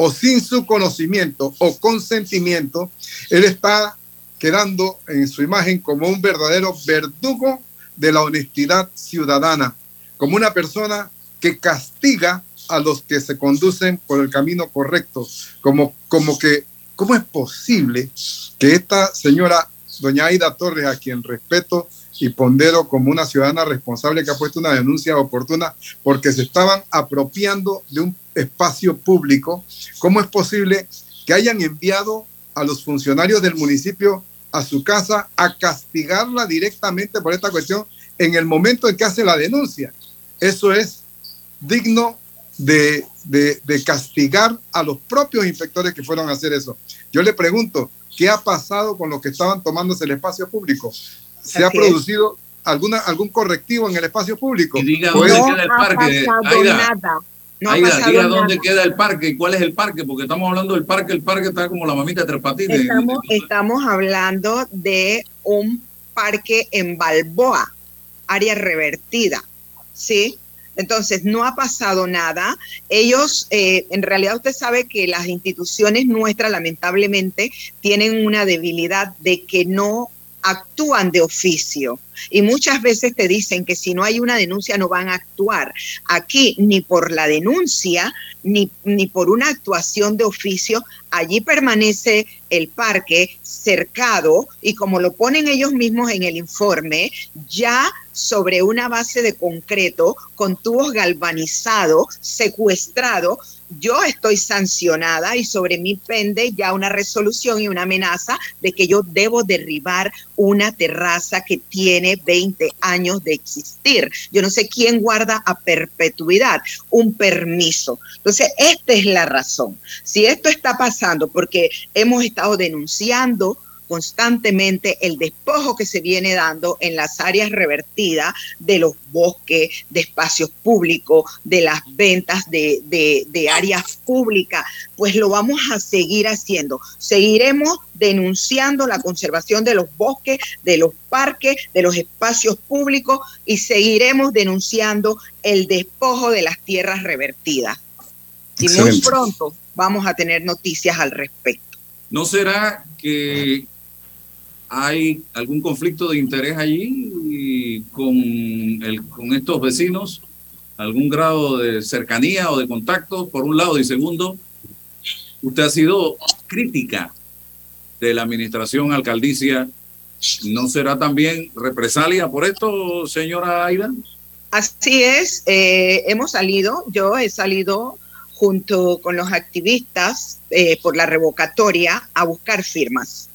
o sin su conocimiento o consentimiento, él está quedando en su imagen como un verdadero verdugo de la honestidad ciudadana, como una persona que castiga a los que se conducen por el camino correcto, como, como que, ¿cómo es posible que esta señora, doña Aida Torres, a quien respeto y pondero como una ciudadana responsable que ha puesto una denuncia oportuna porque se estaban apropiando de un espacio público, ¿cómo es posible que hayan enviado a los funcionarios del municipio a su casa a castigarla directamente por esta cuestión en el momento en que hace la denuncia? Eso es digno de, de, castigar a los propios inspectores que fueron a hacer eso. Yo le pregunto, ¿qué ha pasado con los que estaban tomándose el espacio público? ¿Se ha producido alguna, algún correctivo en el espacio público? Y diga dónde queda el parque. Nada. No diga dónde queda el parque y cuál es el parque, porque estamos hablando del parque, el parque está como la mamita de Tres Estamos, estamos hablando de un parque en Balboa, área revertida, ¿sí? Entonces, no ha pasado nada. Ellos, eh, en realidad usted sabe que las instituciones nuestras, lamentablemente, tienen una debilidad de que no actúan de oficio. Y muchas veces te dicen que si no hay una denuncia no van a actuar. Aquí ni por la denuncia ni, ni por una actuación de oficio, allí permanece el parque cercado y como lo ponen ellos mismos en el informe, ya sobre una base de concreto, con tubos galvanizados, secuestrado, yo estoy sancionada y sobre mí pende ya una resolución y una amenaza de que yo debo derribar una terraza que tiene 20 años de existir. Yo no sé quién guarda a perpetuidad un permiso. Entonces, esta es la razón. Si esto está pasando porque hemos estado denunciando constantemente el despojo que se viene dando en las áreas revertidas de los bosques, de espacios públicos, de las ventas de, de, áreas públicas, pues lo vamos a seguir haciendo. Seguiremos denunciando la conservación de los bosques, de los parques, de los espacios públicos y seguiremos denunciando el despojo de las tierras revertidas. Y muy pronto vamos a tener noticias al respecto. ¿No será que ¿Hay algún conflicto de interés allí con, el, con estos vecinos? ¿Algún grado de cercanía o de contacto, por un lado? Y segundo, usted ha sido crítica de la administración alcaldicia. ¿No será también represalia por esto, señora Aida? Así es, eh, hemos salido, yo he salido junto con los activistas eh, por la revocatoria a buscar firmas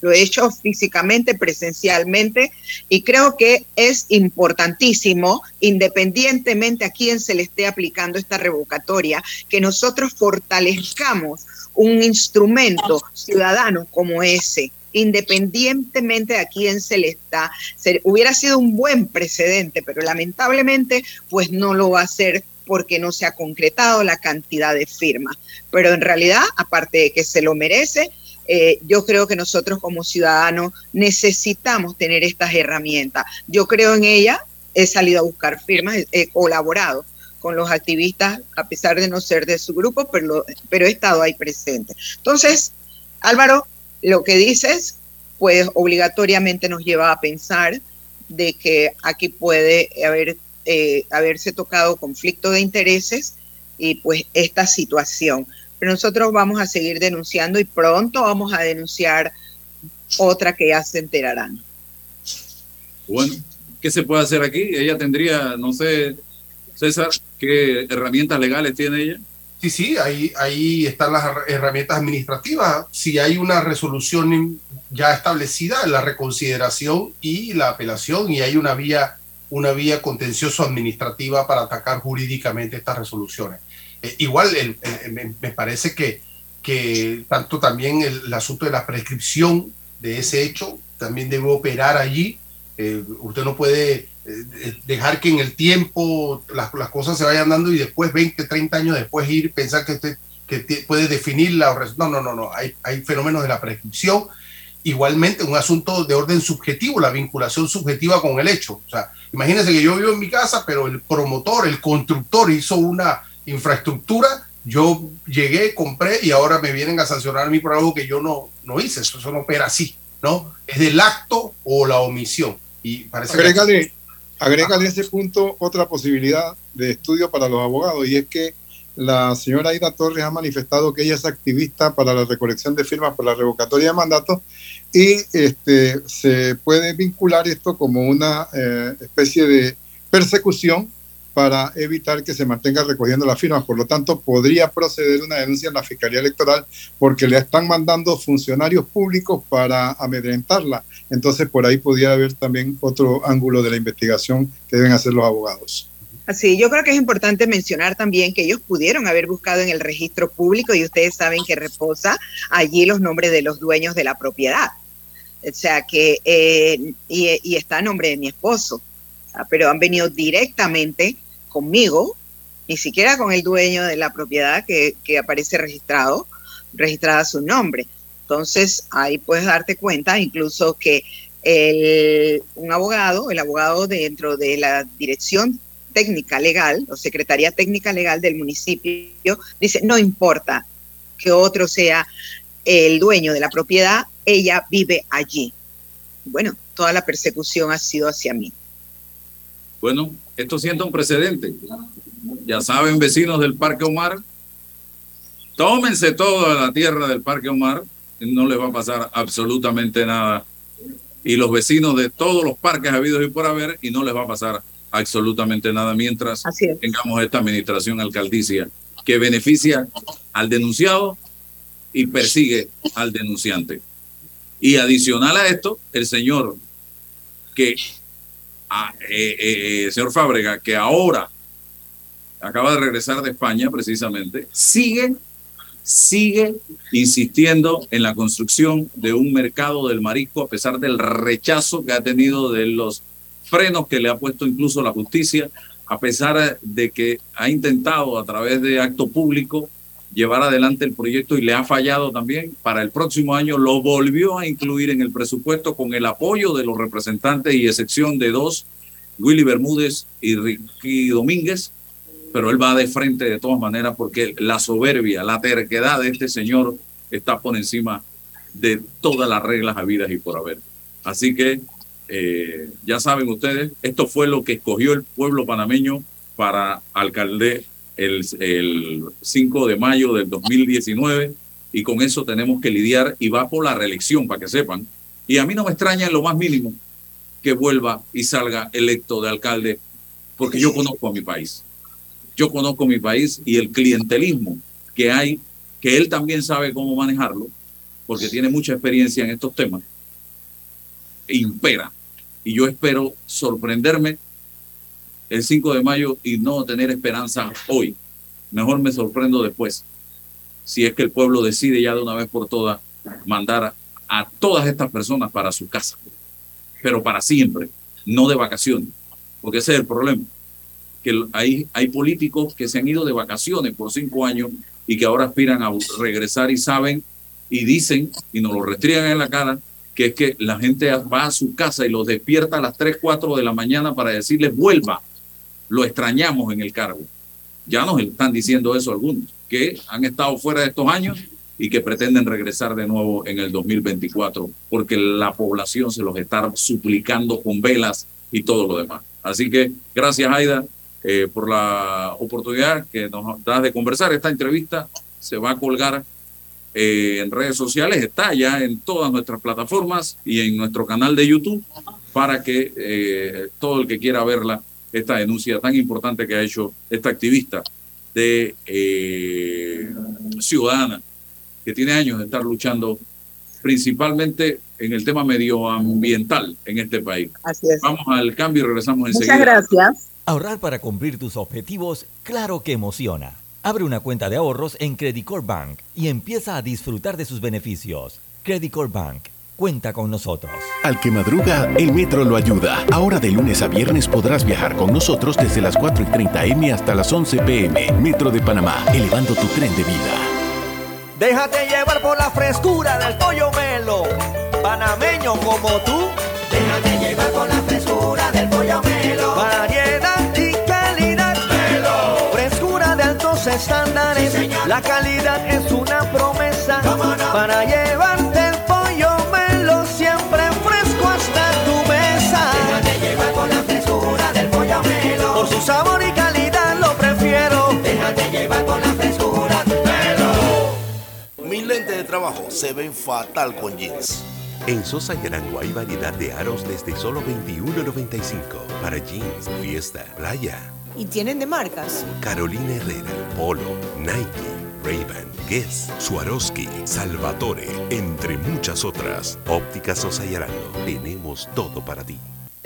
lo he hecho físicamente, presencialmente, y creo que es importantísimo, independientemente a quién se le esté aplicando esta revocatoria, que nosotros fortalezcamos un instrumento ciudadano como ese, independientemente a quién se le está. hubiera sido un buen precedente, pero lamentablemente pues no lo va a ser porque no se ha concretado la cantidad de firmas. Pero en realidad, aparte de que se lo merece, eh, yo creo que nosotros como ciudadanos necesitamos tener estas herramientas. Yo creo en ella, he salido a buscar firmas, he, colaborado con los activistas, a pesar de no ser de su grupo, pero, he estado ahí presente. Entonces, Álvaro, lo que dices, pues obligatoriamente nos lleva a pensar de que aquí puede haber, eh, haberse tocado conflicto de intereses y pues esta situación pero nosotros vamos a seguir denunciando y pronto vamos a denunciar otra que ya se enterarán. Bueno, ¿qué se puede hacer aquí? Ella tendría, no sé, César, ¿qué herramientas legales tiene ella? Sí, sí, ahí, ahí están las herramientas administrativas. Si hay una resolución ya establecida, la reconsideración y la apelación, y hay una vía, una vía contencioso administrativa para atacar jurídicamente estas resoluciones. Eh, igual me parece que, que tanto también el, asunto de la prescripción de ese hecho también debe operar allí. Eh, usted no puede eh, dejar que en el tiempo las, cosas se vayan dando y después 20, 30 años después ir pensar que usted que puede definirla. No, no, no, no. Hay, hay fenómenos de la prescripción. Igualmente, un asunto de orden subjetivo, la vinculación subjetiva con el hecho. O sea, imagínense que yo vivo en mi casa, pero el promotor, el constructor hizo una, infraestructura, yo llegué, compré y ahora me vienen a sancionar mi por algo que yo no, no hice. Eso, no opera así, ¿no? Es del acto o la omisión. Y parece agrégale, agrégale a ese punto otra posibilidad de estudio para los abogados y es que la señora Aida Torres ha manifestado que ella es activista para la recolección de firmas por la revocatoria de mandato y este, se puede vincular esto como una eh, especie de persecución para evitar que se mantenga recogiendo las firmas. Por lo tanto, podría proceder una denuncia en la Fiscalía Electoral porque le están mandando funcionarios públicos para amedrentarla. Entonces, por ahí podría haber también otro ángulo de la investigación que deben hacer los abogados. Así, yo creo que es importante mencionar también que ellos pudieron haber buscado en el registro público y ustedes saben que reposa allí los nombres de los dueños de la propiedad. O sea que, eh, y, y, está a nombre de mi esposo, pero han venido directamente conmigo, ni siquiera con el dueño de la propiedad que, aparece registrado, registrada su nombre. Entonces, ahí puedes darte cuenta incluso que el, un abogado, el abogado dentro de la dirección técnica legal o secretaría técnica legal del municipio dice, no importa que otro sea el dueño de la propiedad, ella vive allí. Bueno, toda la persecución ha sido hacia mí. Bueno, esto sienta un precedente. Ya saben, vecinos del Parque Omar, tómense toda la tierra del Parque Omar, no les va a pasar absolutamente nada. Y los vecinos de todos los parques habidos y por haber, y no les va a pasar absolutamente nada mientras tengamos esta administración alcaldicia que beneficia al denunciado y persigue al denunciante. Y adicional a esto, el señor que, ah, eh, eh, eh, señor Fábrega, que ahora acaba de regresar de España precisamente, sigue, sigue insistiendo en la construcción de un mercado del marisco a pesar del rechazo que ha tenido de los frenos que le ha puesto incluso la justicia, a pesar de que ha intentado a través de acto público llevar adelante el proyecto y le ha fallado también. Para el próximo año lo volvió a incluir en el presupuesto con el apoyo de los representantes y excepción de dos, Willy Bermúdez y Ricky Domínguez, pero él va de frente de todas maneras porque la soberbia, la terquedad de este señor está por encima de todas las reglas habidas y por haber. Así que eh, ya saben ustedes, esto fue lo que escogió el pueblo panameño para alcalde el, el 5 de mayo del 2019 y con eso tenemos que lidiar y va por la reelección, para que sepan. Y a mí no me extraña en lo más mínimo que vuelva y salga electo de alcalde, porque yo conozco a mi país. Yo conozco mi país y el clientelismo que hay, que él también sabe cómo manejarlo, porque tiene mucha experiencia en estos temas, impera. Y yo espero sorprenderme el 5 de mayo y no tener esperanza hoy. Mejor me sorprendo después. Si es que el pueblo decide ya de una vez por todas mandar a, todas estas personas para su casa, pero para siempre, no de vacaciones, porque ese es el problema. Que hay, hay políticos que se han ido de vacaciones por cinco años y que ahora aspiran a regresar y saben y dicen y nos lo restriegan en la cara que es que la gente va a su casa y los despierta a las 3, 4 de la mañana para decirles vuelva, lo extrañamos en el cargo. Ya nos están diciendo eso algunos, que han estado fuera de estos años y que pretenden regresar de nuevo en el 2024, porque la población se los está suplicando con velas y todo lo demás. Así que gracias, Aida, eh, por la oportunidad que nos das de conversar. Esta entrevista se va a colgar eh, en redes sociales, está ya en todas nuestras plataformas y en nuestro canal de YouTube para que eh, todo el que quiera verla esta denuncia tan importante que ha hecho esta activista de eh, ciudadana que tiene años de estar luchando principalmente en el tema medioambiental en este país. Vamos al cambio y regresamos enseguida. Muchas gracias. Ahorrar para cumplir tus objetivos, claro que emociona. Abre una cuenta de ahorros en Credit Bank y empieza a disfrutar de sus beneficios. Credit Bank cuenta con nosotros. Al que madruga, el metro lo ayuda. Ahora de lunes a viernes podrás viajar con nosotros desde las 4 y 30 M hasta las 11 PM. Metro de Panamá, elevando tu tren de vida. Déjate llevar por la frescura del pollo melo. Panameño como tú. Déjate llevar por la frescura del pollo melo. Variedad y calidad. Melo. Frescura de altos estándares. la calidad es una promesa. Para llevarte trabajo se ven fatal con jeans. En Sosa y Arango hay variedad de aros desde solo $21.95 para jeans, fiesta, playa. ¿Y tienen de marcas? Carolina Herrera, Polo, Nike, Ray-Ban, Guess, Swarovski, Salvatore, entre muchas otras. Óptica Sosa y Arango. Tenemos todo para ti.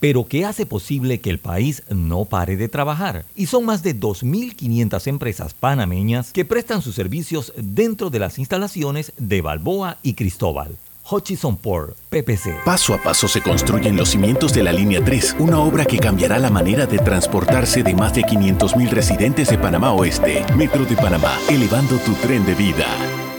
pero que hace posible que el país no pare de trabajar. Y son más de 2.500 empresas panameñas que prestan sus servicios dentro de las instalaciones de Balboa y Cristóbal. Hutchison Port, PPC. Paso a paso se construyen los cimientos de la Línea 3, una obra que cambiará la manera de transportarse de más de 500.000 residentes de Panamá Oeste. Metro de Panamá, elevando tu tren de vida.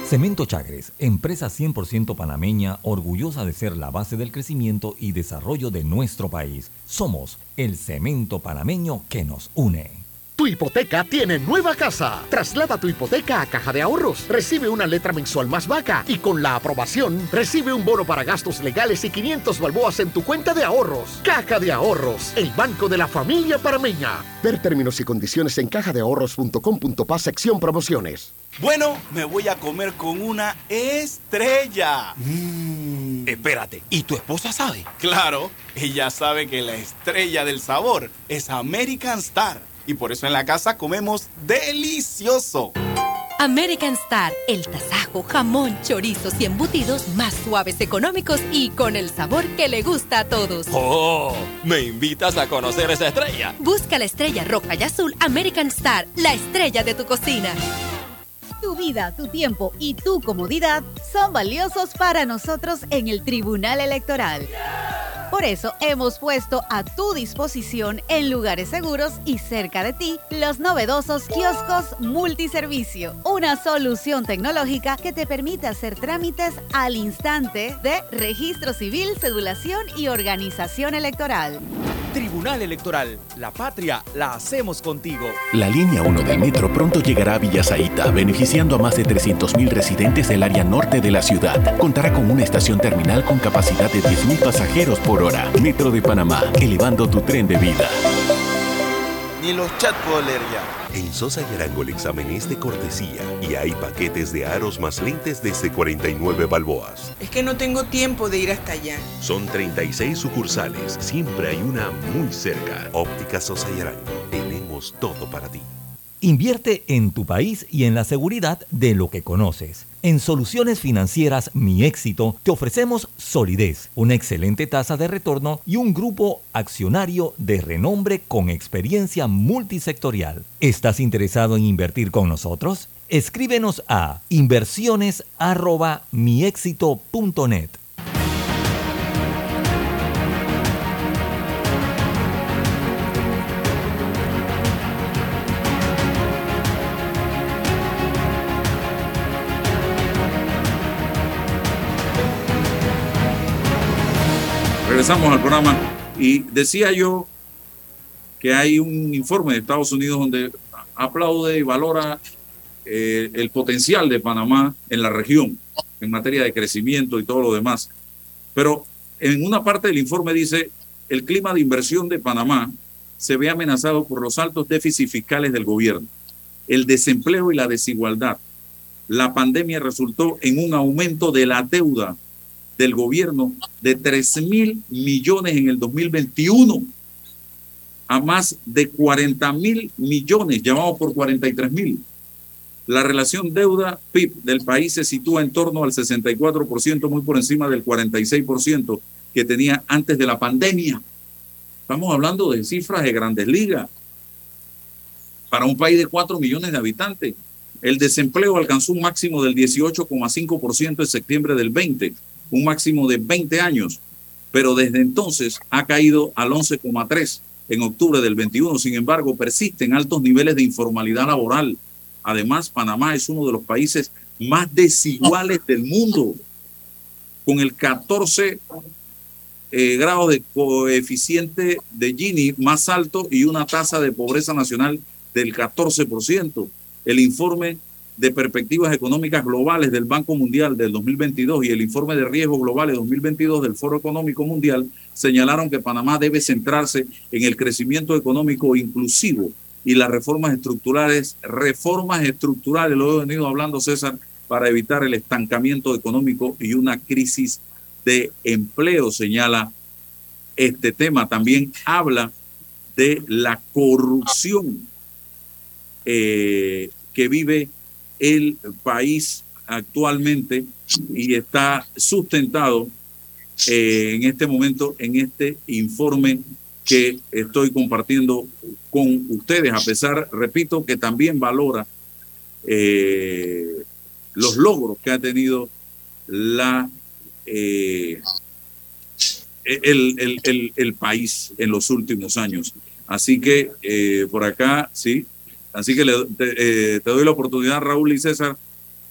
Cemento Chagres, empresa 100% panameña, orgullosa de ser la base del crecimiento y desarrollo de nuestro país. Somos el cemento panameño que nos une. Tu hipoteca tiene nueva casa. Traslada tu hipoteca a Caja de Ahorros. Recibe una letra mensual más vaca y con la aprobación recibe un bono para gastos legales y 500 balboas en tu cuenta de ahorros. Caja de Ahorros, el banco de la familia parameña. Ver términos y condiciones en cajadeahorros.com.pa sección promociones. Bueno, me voy a comer con una estrella. Mm. Espérate, ¿y tu esposa sabe? Claro, ella sabe que la estrella del sabor es American Star y por eso en la casa comemos delicioso. American Star, el tasajo, jamón, chorizos y embutidos más suaves, económicos y con el sabor que le gusta a todos. ¡Oh! ¿Me invitas a conocer esa estrella? Busca la estrella roja y azul American Star, la estrella de tu cocina. Tu vida, tu tiempo y tu comodidad son valiosos para nosotros en el Tribunal Electoral. Por eso hemos puesto a tu disposición en lugares seguros y cerca de ti los novedosos kioscos multiservicio, una solución tecnológica que te permite hacer trámites al instante de registro civil, cedulación y organización electoral. Tribunal Electoral, la patria la hacemos contigo. La línea 1 del metro pronto llegará a Villasaita, beneficiando a más de 300.000 residentes del área norte de la ciudad. Contará con una estación terminal con capacidad de 10.000 pasajeros por hora. Metro de Panamá, elevando tu tren de vida. Ni los chats puedo leer ya. En Sosa y Arango el examen es de cortesía y hay paquetes de aros más lentes desde 49 balboas. Es que no tengo tiempo de ir hasta allá. Son 36 sucursales, siempre hay una muy cerca. Óptica Sosa y Arango, tenemos todo para ti. Invierte en tu país y en la seguridad de lo que conoces. En Soluciones Financieras Mi Éxito te ofrecemos solidez, una excelente tasa de retorno y un grupo accionario de renombre con experiencia multisectorial. ¿Estás interesado en invertir con nosotros? Escríbenos a inversiones@miexito.net. Regresamos al programa y decía yo que hay un informe de Estados Unidos donde aplaude y valora eh, el potencial de Panamá en la región en materia de crecimiento y todo lo demás. Pero en una parte del informe dice, el clima de inversión de Panamá se ve amenazado por los altos déficits fiscales del gobierno, el desempleo y la desigualdad. La pandemia resultó en un aumento de la deuda del gobierno de 13 mil millones en el 2021 a más de 40 mil millones, llamados por 43 mil. La relación deuda-PIB del país se sitúa en torno al 64%, muy por encima del 46% que tenía antes de la pandemia. Estamos hablando de cifras de grandes ligas. Para un país de 4 millones de habitantes, el desempleo alcanzó un máximo del 18,5% en septiembre del 20 un máximo de 20 años, pero desde entonces ha caído al 11,3 en octubre del 21. Sin embargo, persisten altos niveles de informalidad laboral. Además, Panamá es uno de los países más desiguales del mundo, con el 14 eh, grado de coeficiente de Gini más alto y una tasa de pobreza nacional del 14%. El informe de perspectivas económicas globales del Banco Mundial del 2022 y el informe de riesgos globales 2022 del Foro Económico Mundial señalaron que Panamá debe centrarse en el crecimiento económico inclusivo y las reformas estructurales, reformas estructurales, lo he venido hablando César, para evitar el estancamiento económico y una crisis de empleo, señala este tema. También habla de la corrupción eh, que vive el país actualmente y está sustentado eh, en este momento, en este informe que estoy compartiendo con ustedes, a pesar, repito, que también valora eh, los logros que ha tenido la eh, el, el, el, el, país en los últimos años. Así que por acá, sí. Así que le, te, eh, te, doy la oportunidad, Raúl y César,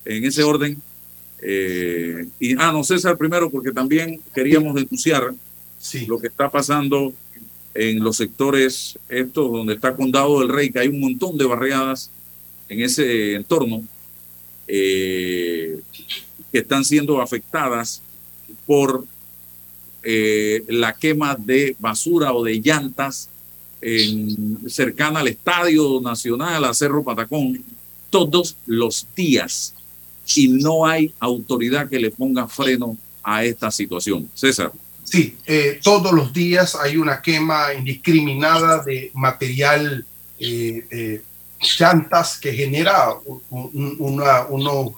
en ese orden. Eh, y, ah, no, César primero, porque también queríamos denunciar sí. lo que está pasando en los sectores estos donde está Condado del Rey, que hay un montón de barriadas en ese entorno eh, que están siendo afectadas por eh, la quema de basura o de llantas en, cercana al Estadio Nacional, a Cerro Patacón, todos los días. Y no hay autoridad que le ponga freno a esta situación. César. Sí, eh, todos los días hay una quema indiscriminada de material, eh, eh, llantas que genera unos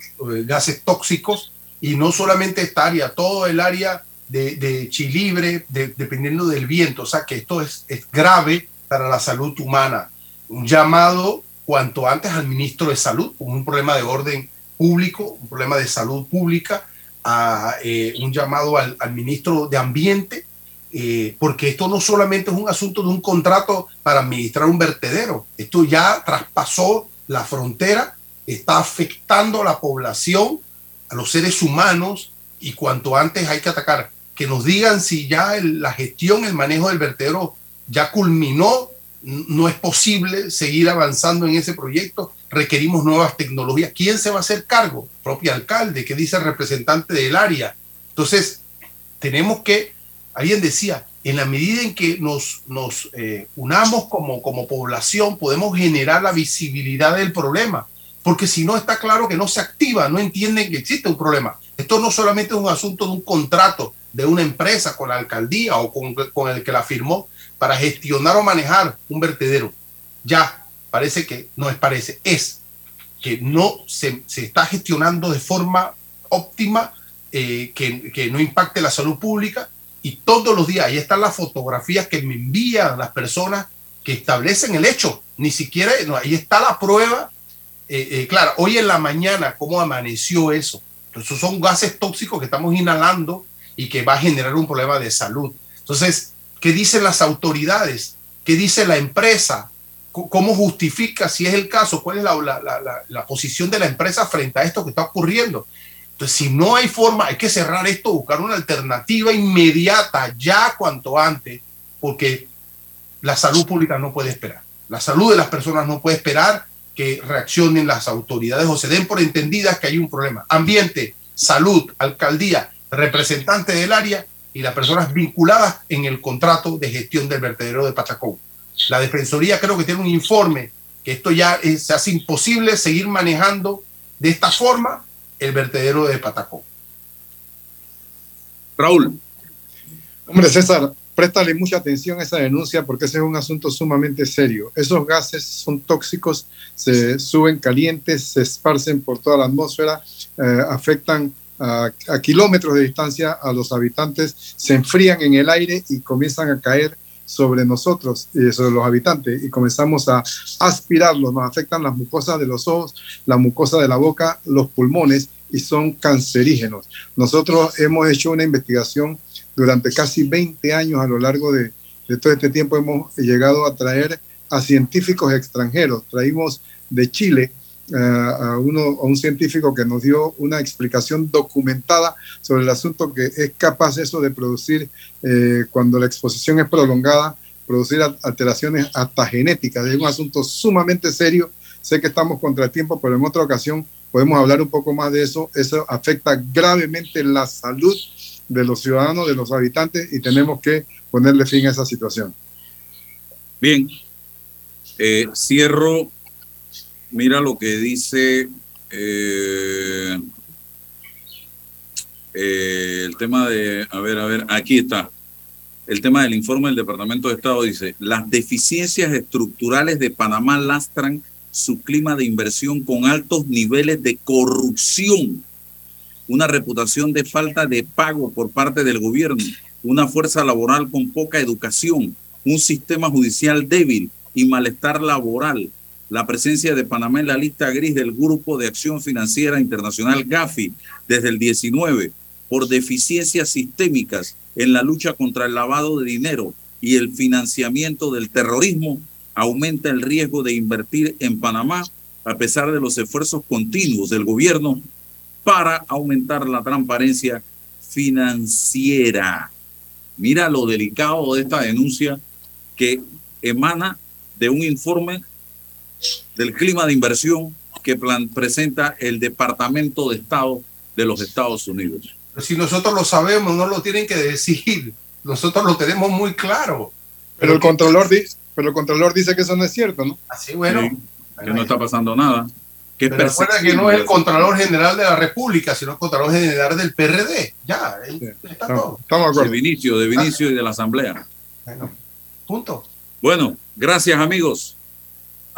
gases tóxicos y no solamente esta área, todo el área de, Chilibre, de, dependiendo del viento. O sea que esto es, es grave para la salud humana. Un llamado cuanto antes al ministro de Salud, un problema de orden público, un problema de salud pública, a, eh, un llamado al, al, ministro de Ambiente, eh, porque esto no solamente es un asunto de un contrato para administrar un vertedero, esto ya traspasó la frontera, está afectando a la población, a los seres humanos, y cuanto antes hay que atacar. Que nos digan si ya la gestión, el manejo del vertedero ya culminó, no es posible seguir avanzando en ese proyecto, requerimos nuevas tecnologías. ¿Quién se va a hacer cargo? Propio alcalde, ¿qué dice el representante del área? Entonces, tenemos que, alguien decía, en la medida en que nos, nos eh, unamos como, como población, podemos generar la visibilidad del problema, porque si no está claro que no se activa, no entienden que existe un problema. Esto no solamente es un asunto de un contrato de una empresa con la alcaldía o con, con el que la firmó, para gestionar o manejar un vertedero. Ya parece que, no es parece, es que no se, se está gestionando de forma óptima, eh, que, que, no impacte la salud pública. Y todos los días, ahí están las fotografías que me envían las personas que establecen el hecho. Ni siquiera, no, ahí está la prueba. Eh, eh, claro, hoy en la mañana, ¿cómo amaneció eso? Entonces, son gases tóxicos que estamos inhalando y que va a generar un problema de salud. Entonces, ¿Qué dicen las autoridades? ¿Qué dice la empresa? ¿Cómo justifica, si es el caso, cuál es la, la, la, posición de la empresa frente a esto que está ocurriendo? Entonces, si no hay forma, hay que cerrar esto, buscar una alternativa inmediata, ya cuanto antes, porque la salud pública no puede esperar. La salud de las personas no puede esperar que reaccionen las autoridades o se den por entendidas que hay un problema. Ambiente, salud, alcaldía, representante del área, y las personas vinculadas en el contrato de gestión del vertedero de Pachacón. La Defensoría creo que tiene un informe que esto ya es, se hace imposible seguir manejando de esta forma el vertedero de Patacón. Raúl. Hombre, César, préstale mucha atención a esa denuncia porque ese es un asunto sumamente serio. Esos gases son tóxicos, se suben calientes, se esparcen por toda la atmósfera, eh, afectan a, a, kilómetros de distancia a los habitantes, se enfrían en el aire y comienzan a caer sobre nosotros, eh, sobre los habitantes, y comenzamos a aspirarlos, nos afectan las mucosas de los ojos, la mucosa de la boca, los pulmones, y son cancerígenos. Nosotros hemos hecho una investigación durante casi 20 años, a lo largo de, de todo este tiempo. Hemos llegado a traer a científicos extranjeros, traímos de Chile, a, uno, a un científico que nos dio una explicación documentada sobre el asunto que es capaz eso de producir, eh, cuando la exposición es prolongada, producir alteraciones hasta genéticas. Es un asunto sumamente serio. Sé que estamos contra tiempo, pero en otra ocasión podemos hablar un poco más de eso. Eso afecta gravemente la salud de los ciudadanos, de los habitantes, y tenemos que ponerle fin a esa situación. Bien, eh, cierro mira lo que dice eh, eh, el tema de, a ver, a ver, aquí está. El tema del informe del Departamento de Estado dice, las deficiencias estructurales de Panamá lastran su clima de inversión con altos niveles de corrupción una reputación de falta de pago por parte del gobierno, una fuerza laboral con poca educación, un sistema judicial débil y malestar laboral. La presencia de Panamá en la lista gris del Grupo de Acción Financiera Internacional GAFI desde el 19 por deficiencias sistémicas en la lucha contra el lavado de dinero y el financiamiento del terrorismo aumenta el riesgo de invertir en Panamá a pesar de los esfuerzos continuos del gobierno para aumentar la transparencia financiera. Mira lo delicado de esta denuncia que emana de un informe del clima de inversión que plan, presenta el Departamento de Estado de los Estados Unidos. Si nosotros lo sabemos, no lo tienen que decir. Nosotros lo tenemos muy claro. Pero el controlador dice, pero el controlador dice que eso no es cierto, ¿no? Así bueno. Sí, que no está pasando nada. Que pero recuerda que no es el Contralor General de la República, sino el Contralor General del PRD. Ya, ahí está estamos, todo. Estamos de acuerdo. De Vinicio, de Vinicio y de la Asamblea. Bueno, punto. Bueno, gracias amigos.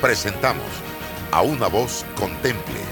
Presentamos a una voz contemple